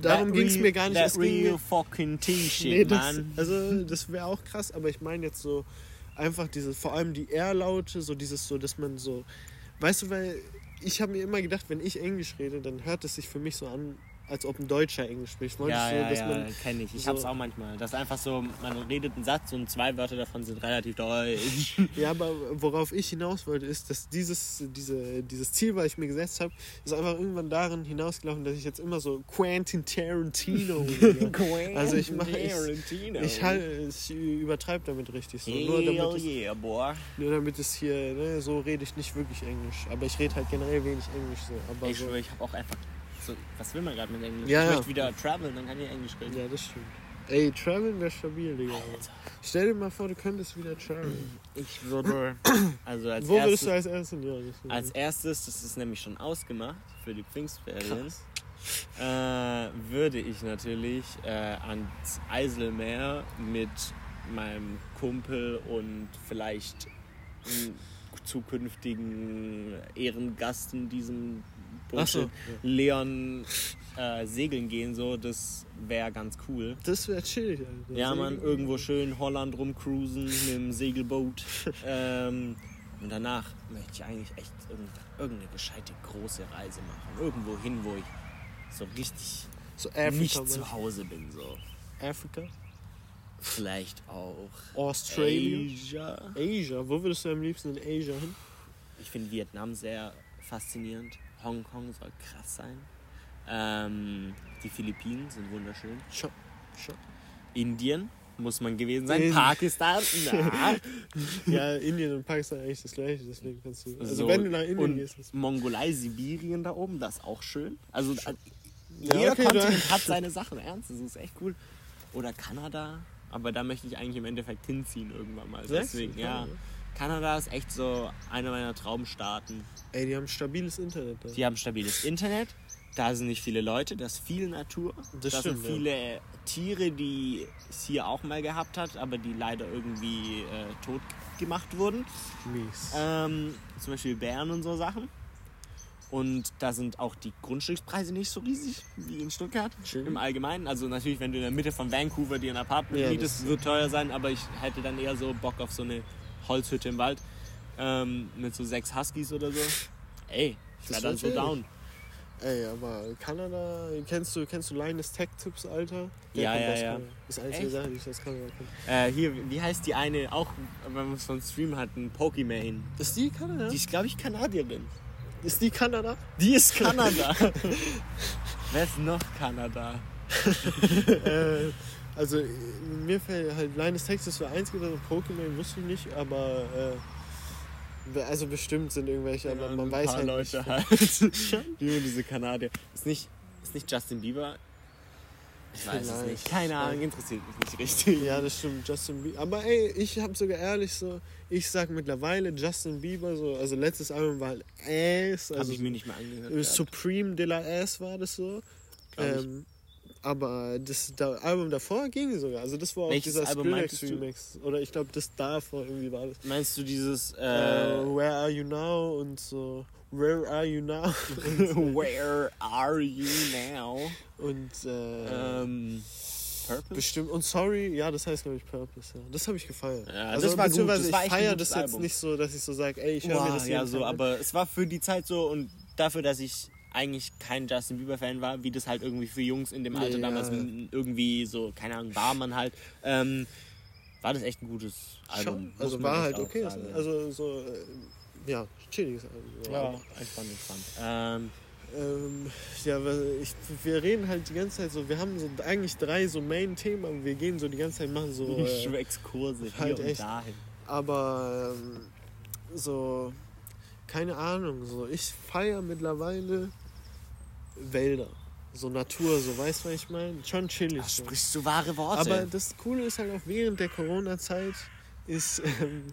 darum ging es mir gar nicht. That Es real fucking T-Shit, nee, das, man. also, das wäre auch krass, aber ich meine jetzt so einfach diese, vor allem die R-Laute, so dieses so, dass man so, weißt du, weil ich habe mir immer gedacht, wenn ich Englisch rede, dann hört es sich für mich so an, als ob ein Deutscher Englisch spricht. Ja, ich so, ja, ja, kenne ich. Ich so- hab's auch manchmal. Das ist einfach so, man redet einen Satz und zwei Wörter davon sind relativ deutsch. Ja, aber worauf ich hinaus wollte, ist, dass dieses, diese, dieses Ziel, was ich mir gesetzt habe, ist einfach irgendwann darin hinausgelaufen, dass ich jetzt immer so Quentin Tarantino. Also ich mache- ich- Tarantino. ich, halt, ich übertreibe damit richtig so. Nur damit, es, yeah, boy. nur damit es hier, ne, so rede ich nicht wirklich Englisch. Aber ich rede halt generell wenig Englisch so. Aber Ich so schwöre, ich habe auch einfach so, was will man gerade mit Englisch? Ja, ich ja. möchte wieder traveln, dann kann ich Englisch reden. ja, das stimmt. Ey, Traveln wäre stabil, Digga. Alter. Stell dir mal vor, du könntest wieder traveln. Ich würde, also als Wo würdest erstes, du als erstes? Ja, das als erstes, das ist nämlich schon ausgemacht für die Pfingstferien, äh, würde ich natürlich äh, ans Eiselmeer mit meinem Kumpel und vielleicht einem zukünftigen Ehrengast in diesem Ach so, Leon, äh, segeln gehen, so, das wäre ganz cool. Das wäre chillig, Alter. Ja, man, irgendwo schön Holland rumcruisen mit dem Segelboot. ähm, und danach möchte ich eigentlich echt irgend- irgendeine gescheite große Reise machen. Irgendwo hin, wo ich so richtig So Afrika. nicht zu? Hause bin. So. Afrika? Vielleicht auch Australia? Asia. Asia? Wo würdest du am liebsten in Asia hin? Ich finde Vietnam sehr faszinierend. Hongkong soll krass sein. Ähm, die Philippinen sind wunderschön. Schau, schau. Indien muss man gewesen sein. In- Pakistan, na. Ja, Indien und Pakistan eigentlich das gleiche, deswegen kannst du. Also So, wenn du nach Indien gehst, ist Mongolei, Sibirien da oben, das ist auch schön. Also äh, Ja, jeder okay, Kontinent hat seine Sachen ernst, das ist echt cool. Oder Kanada, aber da möchte ich eigentlich im Endeffekt hinziehen irgendwann mal. Deswegen, ja. Kanada ist echt so einer meiner Traumstaaten. Ey, die haben stabiles Internet da. Die haben stabiles Internet, da sind nicht viele Leute, da ist viel Natur. Das da stimmt, sind viele Tiere, die es hier auch mal gehabt hat, aber die leider irgendwie äh, tot gemacht wurden. Mies. Ähm, zum Beispiel Bären und so Sachen. Und da sind auch die Grundstückspreise nicht so riesig wie in Stuttgart Schön. im Allgemeinen. Also natürlich, wenn du in der Mitte von Vancouver dir ein Apartment Ja, mietest, wird teuer sein, aber ich hätte dann eher so Bock auf so eine Holzhütte im Wald ähm, mit so sechs Huskies oder so. Ey, ich wäre dann so down. Ey, aber Kanada, kennst du, kennst du Linus Tech Tips, Alter? Ja, kommt ja, ja. Kanada. Das ist einzige Echt? Sache, die ich aus Kanada kenne. Äh, hier, wie heißt die eine, auch wenn man es von Stream hat, ein Pokimane. Ist die Kanada? Die ist, glaube ich, Kanadierin. ist die Kanada? Die ist Kanada. Wer ist noch Kanada? äh, also äh, mir fällt halt Linus Tech das war einzige, das Pokémon wusste ich nicht, aber äh, also bestimmt sind irgendwelche, aber man ein weiß paar halt Leute nicht. halt. Nur diese Kanadier. Ist nicht, ist nicht Justin Bieber? Ich weiß es Vielleicht. nicht. Keine Ahnung, interessiert mich nicht richtig. Ja, das stimmt, Justin Bieber. Aber ey, ich habe sogar ehrlich so, ich sag mittlerweile Justin Bieber so, also letztes Album war halt Ass, Hab also ich mir nicht mehr angehört. äh. Supreme de la Ass war das so. Ähm, aber das da, Album davor ging sogar. Also das war auch Welches dieser Skrillex? Remix. Oder ich glaube, das davor irgendwie war das. Meinst du dieses Äh, äh, Where Are You Now und so Where Are You Now Where are you now? und äh, Ähm, Purpose? bestimmt und Sorry, ja, das heißt glaube ich Purpose. Ja. Das habe ich gefeiert. Ja, also das war gut, das ich feiere das jetzt Album. nicht so, dass ich so sage, ey, ich höre mir das ja, so, aber es war für die Zeit so und dafür, dass ich eigentlich kein Justin Bieber-Fan war, wie das halt irgendwie für Jungs in dem Alter Ja. damals irgendwie so, keine Ahnung, war man halt, ähm, war das echt ein gutes Album. Schon, also war halt okay. sagen, ja. Also so, äh, ja, chilliges Album. ja, entspannt, entspannt. Ähm, Ähm, ja, ich, wir reden halt die ganze Zeit so, wir haben so eigentlich drei so Main-Themen, aber wir gehen so die ganze Zeit, machen so, äh, Exkurse hier halt und echt. dahin. aber ähm, so, keine Ahnung, so, ich feiere mittlerweile Wälder, so Natur, so, weißt du, was ich meine? Schon chillig. So. sprichst du wahre Worte. Aber das Coole ist halt auch während der Corona-Zeit ist, ähm,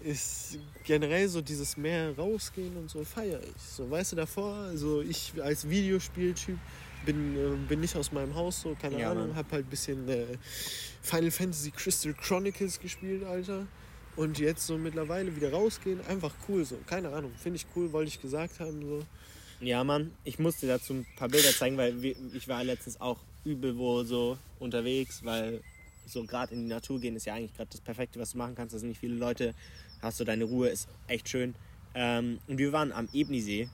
ist generell so dieses mehr rausgehen und so feiere ich. So, weißt du, davor, also ich als Videospieltyp bin, äh, bin nicht aus meinem Haus, so, keine Ja, Ahnung, Mann. hab halt ein bisschen äh, Final Fantasy Crystal Chronicles gespielt, Alter. Und jetzt so mittlerweile wieder rausgehen, einfach cool so. Keine Ahnung, finde ich cool, wollte ich gesagt haben. So. Ja, Mann, ich musste dazu ein paar Bilder zeigen, weil ich war letztens auch übel wo so unterwegs, weil so gerade in die Natur gehen ist ja eigentlich gerade das Perfekte, was du machen kannst. Da sind nicht viele Leute, hast du deine Ruhe, ist echt schön. Ähm, und wir waren am Ebnisee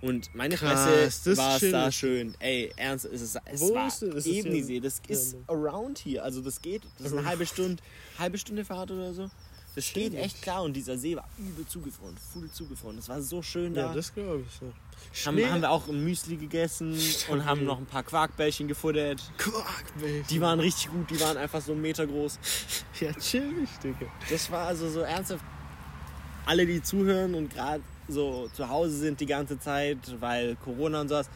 und meine Krass, Fresse war es da schön. Ey, ernst, es ist es Wo war ist das? Ebnisee, das ist around hier, also das geht, das ist eine halbe Stunde, halbe Stunde Fahrt oder so. Das steht echt klar und dieser See war übel zugefroren, full zugefroren. Das war so schön da. Ja, das glaube ich. Haben, Schnee- haben wir auch ein Müsli gegessen und haben noch ein paar Quarkbällchen gefuttert. Quark, Baby. Die waren richtig gut, die waren einfach so einen Meter groß. ja chillig, Digga. Das war also so ernsthaft. Alle, die zuhören und gerade so zu Hause sind die ganze Zeit, weil Corona und sowas,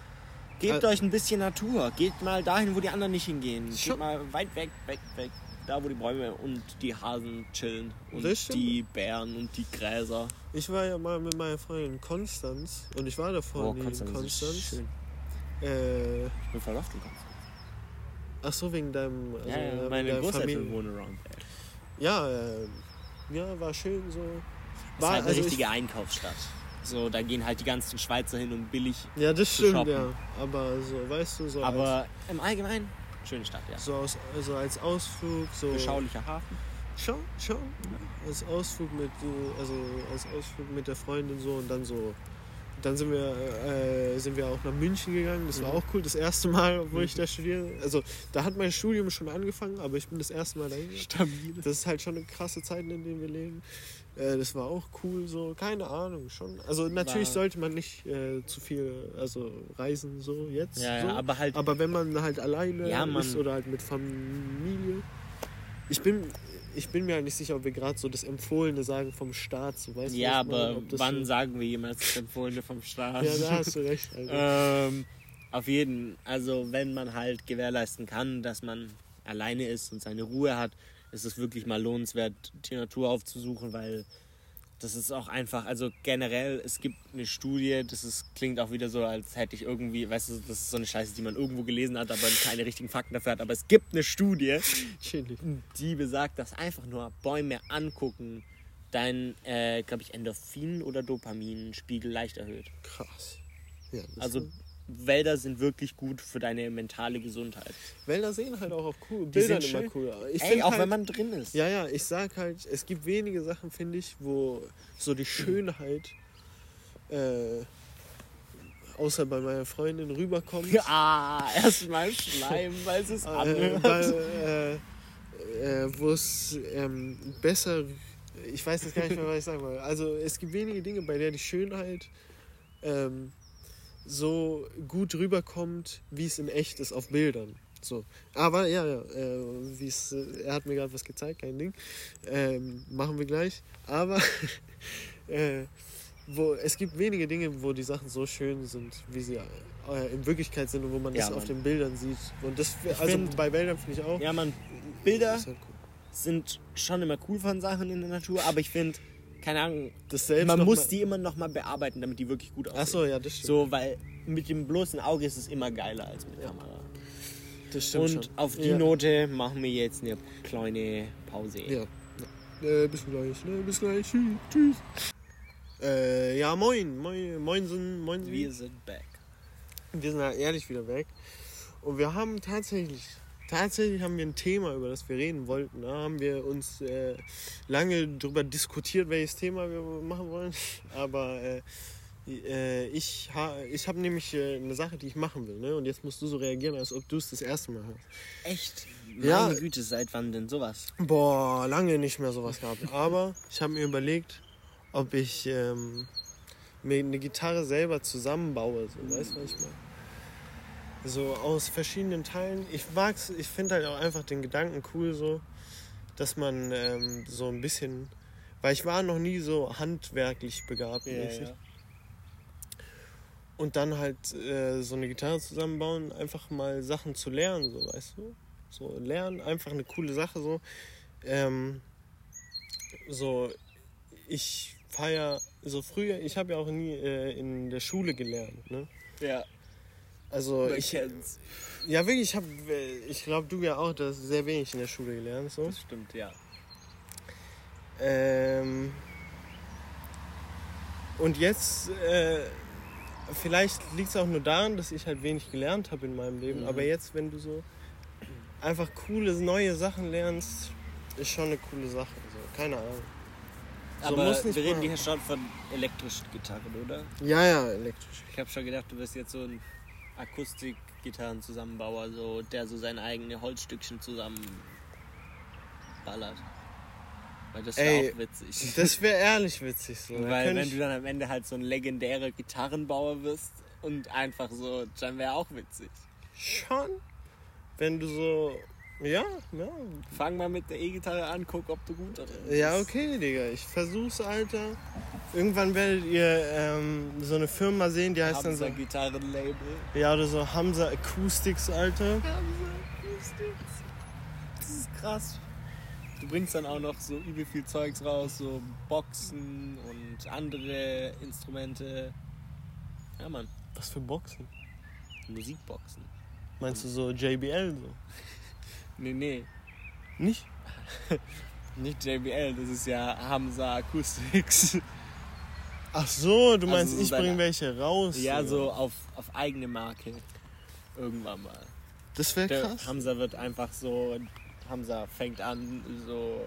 gebt Äh, euch ein bisschen Natur. Geht mal dahin, wo die anderen nicht hingehen. Geht mal weit weg, weg, weg. Da, wo die Bäume und die Hasen chillen. Und stimmt. die Bären und die Gräser. Ich war ja mal mit meiner Freundin in Konstanz und ich war davor nie in Oh, Konstanz ist schön. Äh, Ich bin verlaufen in Konstanz. ach so, wegen deinem, also Ja, ja, meine Großeltern wohnen around there. Ja, äh, ja, war schön so. Das War, ist halt eine also ich- richtige Einkaufsstadt. So, da gehen halt die ganzen Schweizer hin und billig. Ja, das stimmt, shoppen. ja. Aber so, weißt du, so Aber im Allgemeinen, schöne Stadt, ja. so aus, also als Ausflug, so. Beschaulicher Hafen. Schon, schon. Als Ausflug mit, äh, also als Ausflug mit der Freundin so und dann so. Dann sind wir, äh, sind wir auch nach München gegangen. Das war Mhm. auch cool. Das erste Mal, wo ich da studiere. Also da hat mein Studium schon angefangen, aber ich bin das erste Mal dahin. Stabil. Das ist halt schon eine krasse Zeit, in der wir leben. Äh, das war auch cool, so, keine Ahnung, schon. Also natürlich War- sollte man nicht äh, zu viel, also reisen so jetzt. Ja, so. ja, aber halt. Aber wenn man halt alleine Ja, ist oder halt mit Familie. Ich bin, ich bin mir halt nicht sicher, ob wir gerade so das Empfohlene sagen vom Staat. So, weißt du, ja, meine? aber das wann so- sagen wir jemals das Empfohlene vom Staat? Ja, da hast du recht. Also. ähm, auf jeden. Also, wenn man halt gewährleisten kann, dass man alleine ist und seine Ruhe hat, ist es wirklich mal lohnenswert, die Natur aufzusuchen, weil das ist auch einfach, also generell, es gibt eine Studie, das ist, klingt auch wieder so, als hätte ich irgendwie, weißt du, das ist so eine Scheiße, die man irgendwo gelesen hat, aber keine richtigen Fakten dafür hat, aber es gibt eine Studie, die besagt, dass einfach nur Bäume angucken dein, äh, glaube ich, Endorphin- oder Dopaminspiegel leicht erhöht. Krass. Ja, Also Wälder sind wirklich gut für deine mentale Gesundheit. Wälder sehen halt auch auf cool, Bildern sind immer schön. cool aus. Ich Ey, auch halt, wenn man drin ist. Ja, ja, ich sag halt, es gibt wenige Sachen, finde ich, wo so die Schönheit, äh, außer bei meiner Freundin, rüberkommt. Ah, erstmal Schleim, weil es ist äh, anhört. äh, äh, wo es ähm, besser, ich weiß jetzt gar nicht mehr, was ich sagen will. Also es gibt wenige Dinge, bei der die Schönheit ähm, so gut rüberkommt, wie es in echt ist auf Bildern. So. Aber ja, ja, äh, äh, er hat mir gerade was gezeigt, kein Ding. Ähm, machen wir gleich. Aber äh, wo, es gibt wenige Dinge, wo die Sachen so schön sind, wie sie äh, in Wirklichkeit sind und wo man Ja, das auf Mann. den Bildern sieht. Und das, also find- bei Bildern finde ich auch. Ja, man, Bilder halt cool. sind schon immer cool von Sachen in der Natur, aber ich finde, keine Ahnung, Das selbst man muss mal- die immer noch mal bearbeiten, damit die wirklich gut aussehen. Ach so, ja, das stimmt. So, weil mit dem bloßen Auge ist es immer geiler als mit Kamera. das stimmt Und schon. auf die ja. Note machen wir jetzt eine kleine Pause. Ja. ja. Äh, bis gleich, ne? Bis gleich. Tschüss. Äh, ja, moin. Moin, moinsen, moinsen. Wir sind back. Wir sind halt ehrlich wieder weg. Und wir haben tatsächlich, tatsächlich haben wir ein Thema, über das wir reden wollten. Da haben wir uns äh, lange darüber diskutiert, welches Thema wir machen wollen. Aber äh, äh, ich, ha, ich habe nämlich äh, eine Sache, die ich machen will. Ne? Und jetzt musst du so reagieren, als ob du es das erste Mal hast. Echt? Ja. Meine Güte, seit wann denn sowas? Boah, lange nicht mehr sowas gehabt. Aber ich habe mir überlegt, ob ich ähm, mir eine Gitarre selber zusammenbaue. So, weißt du, was ich meine? So aus verschiedenen Teilen. Ich mag's, ich finde halt auch einfach den Gedanken cool, so, dass man ähm, so ein bisschen. Weil ich war noch nie so handwerklich begabt. mäßig. Und dann halt äh, so eine Gitarre zusammenbauen, einfach mal Sachen zu lernen, so, weißt du? So lernen, einfach eine coole Sache, so. Ähm, so, ich feier, so früher, ich habe ja auch nie äh, in der Schule gelernt, ne? Ja, Also ich ich, kenn's. ja wirklich, ich habe, ich glaube du ja auch, das sehr wenig in der Schule gelernt, so. Das stimmt, ja. Ähm, und jetzt, äh, vielleicht liegt es auch nur daran, dass ich halt wenig gelernt habe in meinem Leben. Mhm. Aber jetzt, wenn du so einfach coole neue Sachen lernst, ist schon eine coole Sache. So. Keine Ahnung. So Aber wir reden hier schon von elektrischen Gitarren, oder? Ja, ja, elektrisch. Ich habe schon gedacht, du wirst jetzt so ein Akustikgitarrenzusammenbauer, so, der so seine eigenen Holzstückchen zusammenballert. Weil das wäre auch witzig. Das wäre ehrlich witzig so. Weil wenn du dann am Ende halt so ein legendärer Gitarrenbauer wirst und einfach so, dann wäre auch witzig. schon, wenn du so, ja, ja, Fang mal mit der E-Gitarre an, guck, ob du gut darin bist. Ja, okay, Digga. Ich versuch's, Alter. Irgendwann werdet ihr ähm, so eine Firma sehen, die heißt dann so. Hamza Gitarrenlabel. Ja, oder so Hamza Acoustics, Alter. Das ist krass. Du bringst dann auch noch so übel viel Zeugs raus, so Boxen und andere Instrumente. Ja, Mann, Was für Boxen? Musikboxen. Meinst du so JBL so? Nee, nee, Nicht? nicht JBL, das ist ja Hamza Acoustics. Ach so, du meinst, so ich seine- bring welche raus. ja, oder? so auf, auf eigene Marke. Irgendwann mal. Das wäre krass. Hamza wird einfach so. Hamza fängt an, so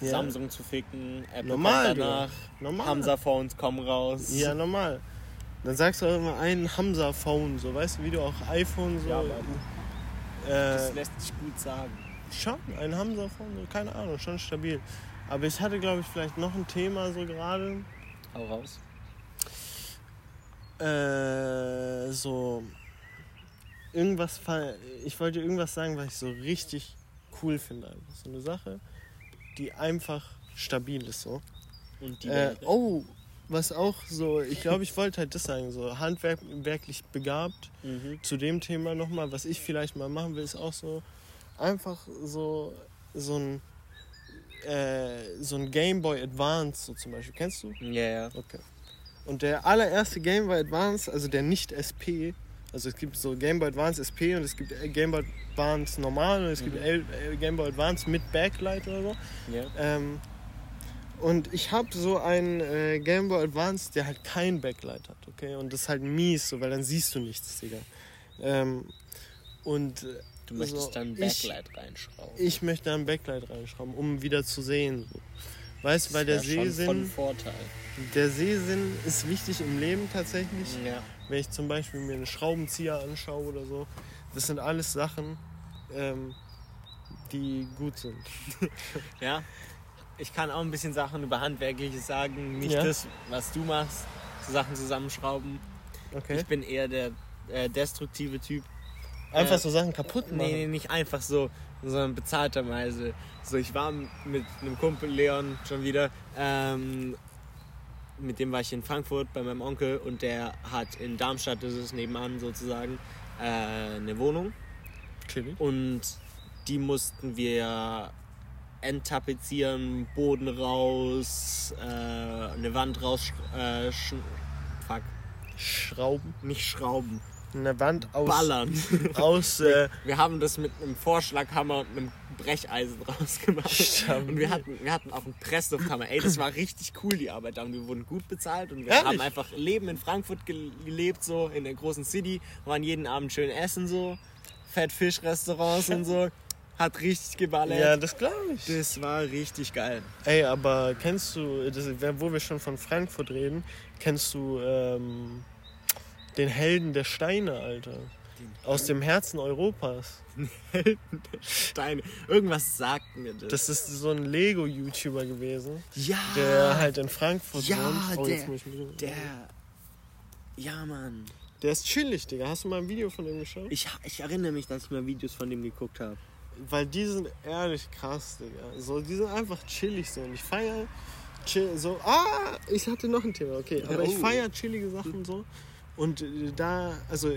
Ja. Samsung zu ficken. Apple Normal, danach. Normal. Hamza Phones kommen raus. Ja, normal. Dann sagst du auch immer ein Hamza-Phone, so weißt du, wie du auch iPhone so. Ja, Das äh, lässt sich gut sagen. schon, ein Hamza-Phone, so, keine Ahnung, schon stabil. Aber ich hatte, glaube ich, vielleicht noch ein Thema so gerade. Hau raus. Äh, so irgendwas ich wollte irgendwas sagen, was ich so richtig cool finde so eine Sache die einfach stabil ist so Und die äh, oh was auch so ich glaube ich wollte halt das sagen so handwerklich begabt Mhm. zu dem Thema nochmal was ich vielleicht mal machen will ist auch so einfach so so ein äh, so ein Game Boy Advance so zum Beispiel kennst du Ja, ja. Okay. Und der allererste Game Boy Advance, also der nicht SP, also es gibt so Game Boy Advance SP und es gibt Game Boy Advance normal und es gibt L- äh, Game Boy Advance mit Backlight oder so. ja. Ähm, Und ich habe so einen äh, Game Boy Advance, der halt kein Backlight hat, okay? Und das ist halt mies, so, weil dann siehst du nichts, Digga. Ähm, und äh, Du möchtest so, dann ich- Backlight reinschrauben. ich möchte da ein Backlight reinschrauben, um wieder zu sehen. So. Weißt du, weil der Das wär schon von Sehsinn, Vorteil. der Sehsinn ist wichtig im Leben tatsächlich. Ja. Wenn ich zum Beispiel mir einen Schraubenzieher anschaue oder so, das sind alles Sachen, ähm, die gut sind. ja. Ich kann auch ein bisschen Sachen über Handwerkliches sagen. Nicht Ja. das, was du machst. So Sachen zusammenschrauben. Okay? Ich bin eher der äh, destruktive Typ. Einfach äh, so Sachen kaputt machen. Nee, nicht einfach so, sondern bezahlterweise. So, ich war mit einem Kumpel Leon schon wieder. Ähm, mit dem war ich in Frankfurt bei meinem Onkel und der hat in Darmstadt, das ist nebenan sozusagen, äh, eine Wohnung. Chillig. Und die mussten wir enttapezieren, Boden raus, äh, eine Wand raus, äh, sch fuck, Schrauben. nicht schrauben, Eine Wand aus. ballern. Aus. Äh, Wir haben das mit einem Vorschlaghammer und einem Brecheisen rausgemacht. Stabil. Und wir hatten, wir hatten auch einen Presslufthammer. Ey, das war richtig cool, die Arbeit. Und wir wurden gut bezahlt und wir Ehrlich? haben einfach Leben in Frankfurt gel- gelebt, so in der großen City. Waren jeden Abend schön essen, so. Fettfischrestaurants und so. Hat richtig geballert. ja, das glaube ich. Das war richtig geil. Ey, aber kennst du, das, wo wir schon von Frankfurt reden, kennst du ähm, den Helden der Steine, Alter? Aus dem Herzen Europas. Steine. Irgendwas sagt mir das. Das ist so ein Lego-YouTuber gewesen, ja, der halt in Frankfurt Ja, wohnt. Oh, der- mich- der. Ja, Mann. der ist chillig, Digga. Hast du mal ein Video von dem geschaut? Ich, ich erinnere mich, dass ich mal Videos von dem geguckt habe. Weil die sind ehrlich krass, Digga. So, die sind einfach chillig so. Und ich feiere chill, so. Ah, ich hatte noch ein Thema, okay. Aber ich Oh. feiere chillige Sachen so. Und äh, da, also,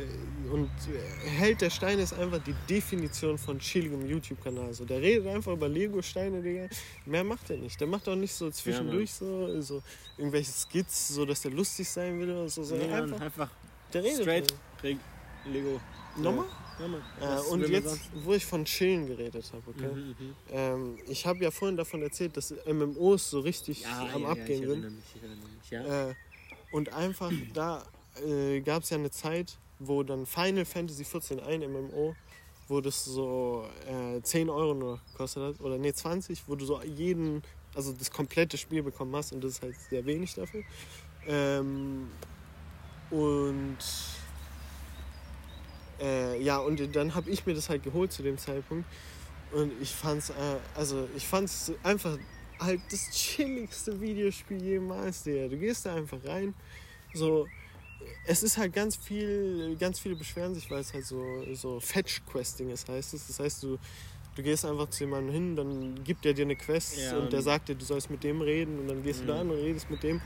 und äh, Held der Steine ist einfach die Definition von chilligem YouTube-Kanal. So, der redet einfach über Lego-Steine, Digga. Mehr macht er nicht. Der macht auch nicht so zwischendurch so, so irgendwelche Skits, so dass der lustig sein will oder so. so Nee, einfach, einfach der redet. straight Lego. Nochmal? Ja, Äh, und jetzt, wo ich von Chillen geredet habe, okay? Mhm, mhm. Ähm, ich habe ja vorhin davon erzählt, dass MMOs so richtig Ja, am ja, Abgehen ja, ich sind. mich, ich mich, ja. Äh, und einfach da äh, gab es ja eine Zeit, wo dann Final Fantasy 14 ein MMO, wo das so äh, 10 Euro nur gekostet hat, oder nee 20, wo du so jeden, also das komplette Spiel bekommen hast und das ist halt sehr wenig dafür. Ähm, und äh, ja, und dann habe ich mir das halt geholt zu dem Zeitpunkt und ich fand's, äh, also ich fand's einfach halt das chilligste Videospiel jemals, Digga. Du gehst da einfach rein, so, es ist halt ganz viel, ganz viele beschweren sich, weil es halt so, so Fetch-Questing ist, heißt es. Das heißt, du, du gehst einfach zu jemandem hin, dann gibt er dir eine Quest Ja. und der sagt dir, du sollst mit dem reden und dann gehst du da Mhm. an und redest mit dem.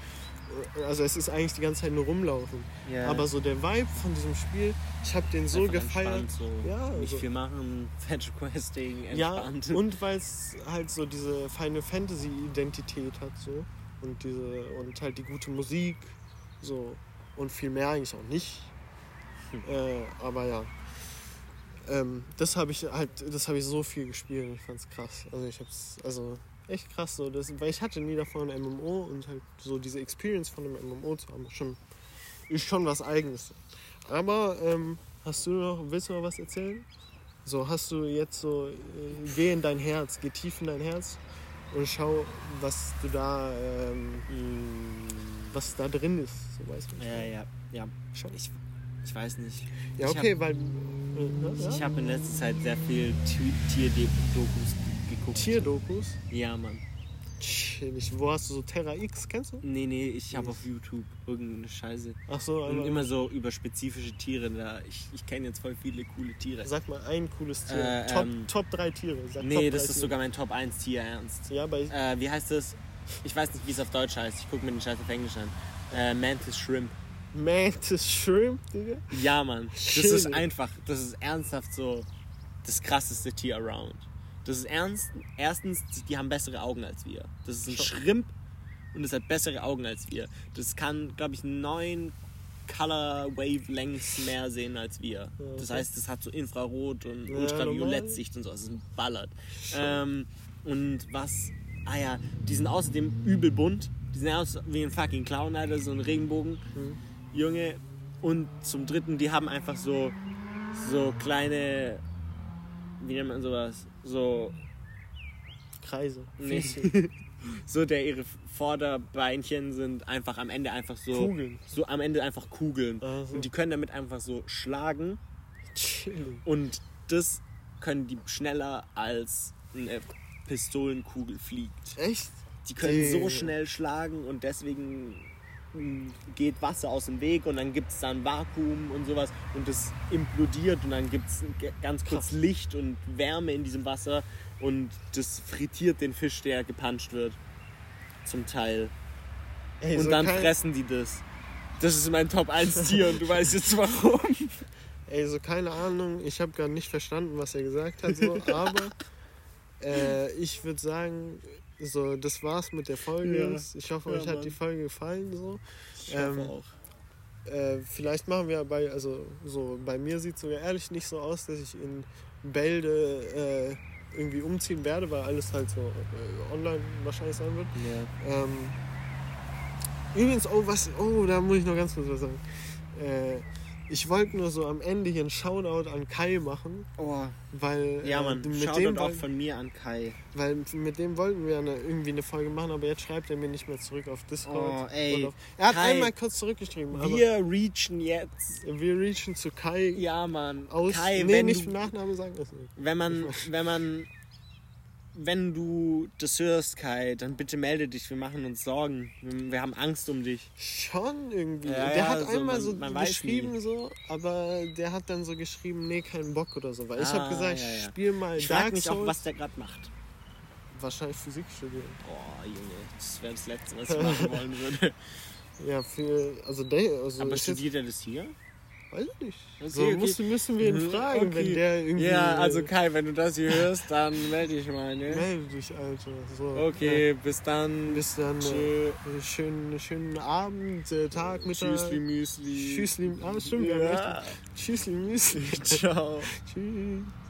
Also es ist eigentlich die ganze Zeit nur rumlaufen. ja. Aber so der Vibe von diesem Spiel, ich habe den so gefeiert. So. Ja, Nicht also- viel machen, Fetch Questing, Ja, entspannt. und weil es halt so diese Final Fantasy Identität hat so und diese und halt die gute Musik so und viel mehr eigentlich auch nicht. Hm. Äh, aber ja. Ähm, das habe ich halt, das habe ich so viel gespielt ich fand's krass. Also ich hab's, also echt krass so, das, weil ich hatte nie davon ein MMO und halt so diese Experience von einem MMO zu haben, schon, ist schon was eigenes. Aber ähm, hast du noch, willst du noch was erzählen? So hast du jetzt so, äh, geh in dein Herz, geh tief in dein Herz und schau, was du da, ähm, was da drin ist. So weißt du. ja, ja, ja. Schau. Ich, ich weiß nicht. Ja, Ich okay, weil. Äh, ja? Ich habe in letzter Zeit sehr viel Ti- Tierdokus geguckt. Tierdokus. Ja, Mann. Chillig. Wo hast du so Terra X, kennst du? Nee, nee, ich habe auf YouTube irgendeine Scheiße. Ach so, Und immer so über spezifische Tiere. Da ich ich kenne jetzt voll viele coole Tiere. Sag mal ein cooles Tier. Äh, Top, ähm, Top 3 Tiere. Sag Nee, das ist Tiere. sogar mein Top 1 Tier, ernst. Ja, bei. Äh, wie heißt das? Ich weiß nicht, wie es auf Deutsch heißt. Ich gucke mir den Scheiß auf Englisch an. Äh, Mantis Shrimp. Mantis Shrimp, Digga. Ja, Mann. Das Chillig. ist einfach, das ist ernsthaft so das krasseste Tier around. Das ist ernst. Erstens, die- haben bessere Augen als wir. Das ist ein Schon. Shrimp und es hat bessere Augen als wir. Das kann, glaube ich, neun Color Wavelengths mehr sehen als wir. Das okay. heißt, es hat so Infrarot und Ja, Ultraviolettsicht und so. Es ist ein Ballert. Ähm, und was ah ja, die sind außerdem übel bunt. Die sehen aus wie ein fucking Clown, Alter, so ein Regenbogen. Mhm. Junge. Und zum dritten, die haben einfach so, so kleine, wie nennt man sowas? So, Kreise. nee. So der ihre Vorderbeinchen sind einfach am Ende einfach so, Kugeln. so am Ende einfach Kugeln. Ah, so. Und die können damit einfach so schlagen Chilling. und das können die schneller als eine Pistolenkugel fliegt. Echt? Die können so Digga. schnell schlagen und deswegen geht Wasser aus dem Weg und dann gibt es dann Vakuum und sowas und das implodiert und dann gibt es ganz kurz Krass. Licht und Wärme in diesem Wasser und das frittiert den Fisch, der gepanscht wird. Zum Teil. Ey, und so dann fressen die das. Das ist mein Top 1 Tier und du weißt jetzt warum. Ey, so keine Ahnung. Ich habe gerade nicht verstanden, was er gesagt hat, so, aber äh, ich würde sagen, so, das war's mit der Folge. Ja. Ich hoffe, Ja, euch hat Mann. die Folge gefallen. So. Ich hoffe Ähm, auch. Äh, vielleicht machen wir bei, also so bei mir sieht es sogar ehrlich nicht so aus, dass ich in Bälde äh, irgendwie umziehen werde, weil alles halt so äh, online wahrscheinlich sein wird. Ja. Ähm, übrigens, oh, was, oh, da muss ich noch ganz kurz was sagen. Äh, ich wollte nur so am Ende hier einen Shoutout an Kai machen, Oh, weil, ja, äh, Mann. mit, Shoutout dem, auch von mir an Kai. weil mit dem wollten wir eine, irgendwie eine Folge machen, aber jetzt schreibt er mir nicht mehr zurück auf Discord. Oh, ey, auf, er hat Kai, einmal kurz zurückgeschrieben, Wir reachen jetzt. wir reachen zu Kai Ja, Mann. aus. Kai, nee, wenn, nicht du, Nachname sagen nicht. wenn man, wenn man, wenn du das hörst, Kai, dann bitte melde dich. Wir machen uns Sorgen. Wir, wir haben Angst um dich. Schon irgendwie. Ja, der ja, hat so, einmal man- so man weiß geschrieben so, aber der hat dann so geschrieben, nee, kein Bock oder so. Weil ich Ah, habe gesagt, ja, ja. spiel mal Ich Dark mich auch, was der gerade macht. Wahrscheinlich Physik studieren. Oh, Junge, das wäre das Letzte, was ich machen wollen würde. Ja, für, also der, also Aber studiert er das hier? Weiß ich nicht. Okay, so okay. Müssen, müssen wir ihn Mhm, fragen, okay. wenn der irgendwie. Ja, also äh, Kai, wenn du das hier hörst, dann melde dich mal, ne? Melde dich, Alter. So, Okay, bis Ja. dann. Bis dann. Äh, schönen, schönen Abend, äh, Tag, Mittag. Tschüssli, Müsli. Tschüssli. Ah, stimmt, wir haben Ja. Tschüssli, Müsli. Ciao. Tschüss.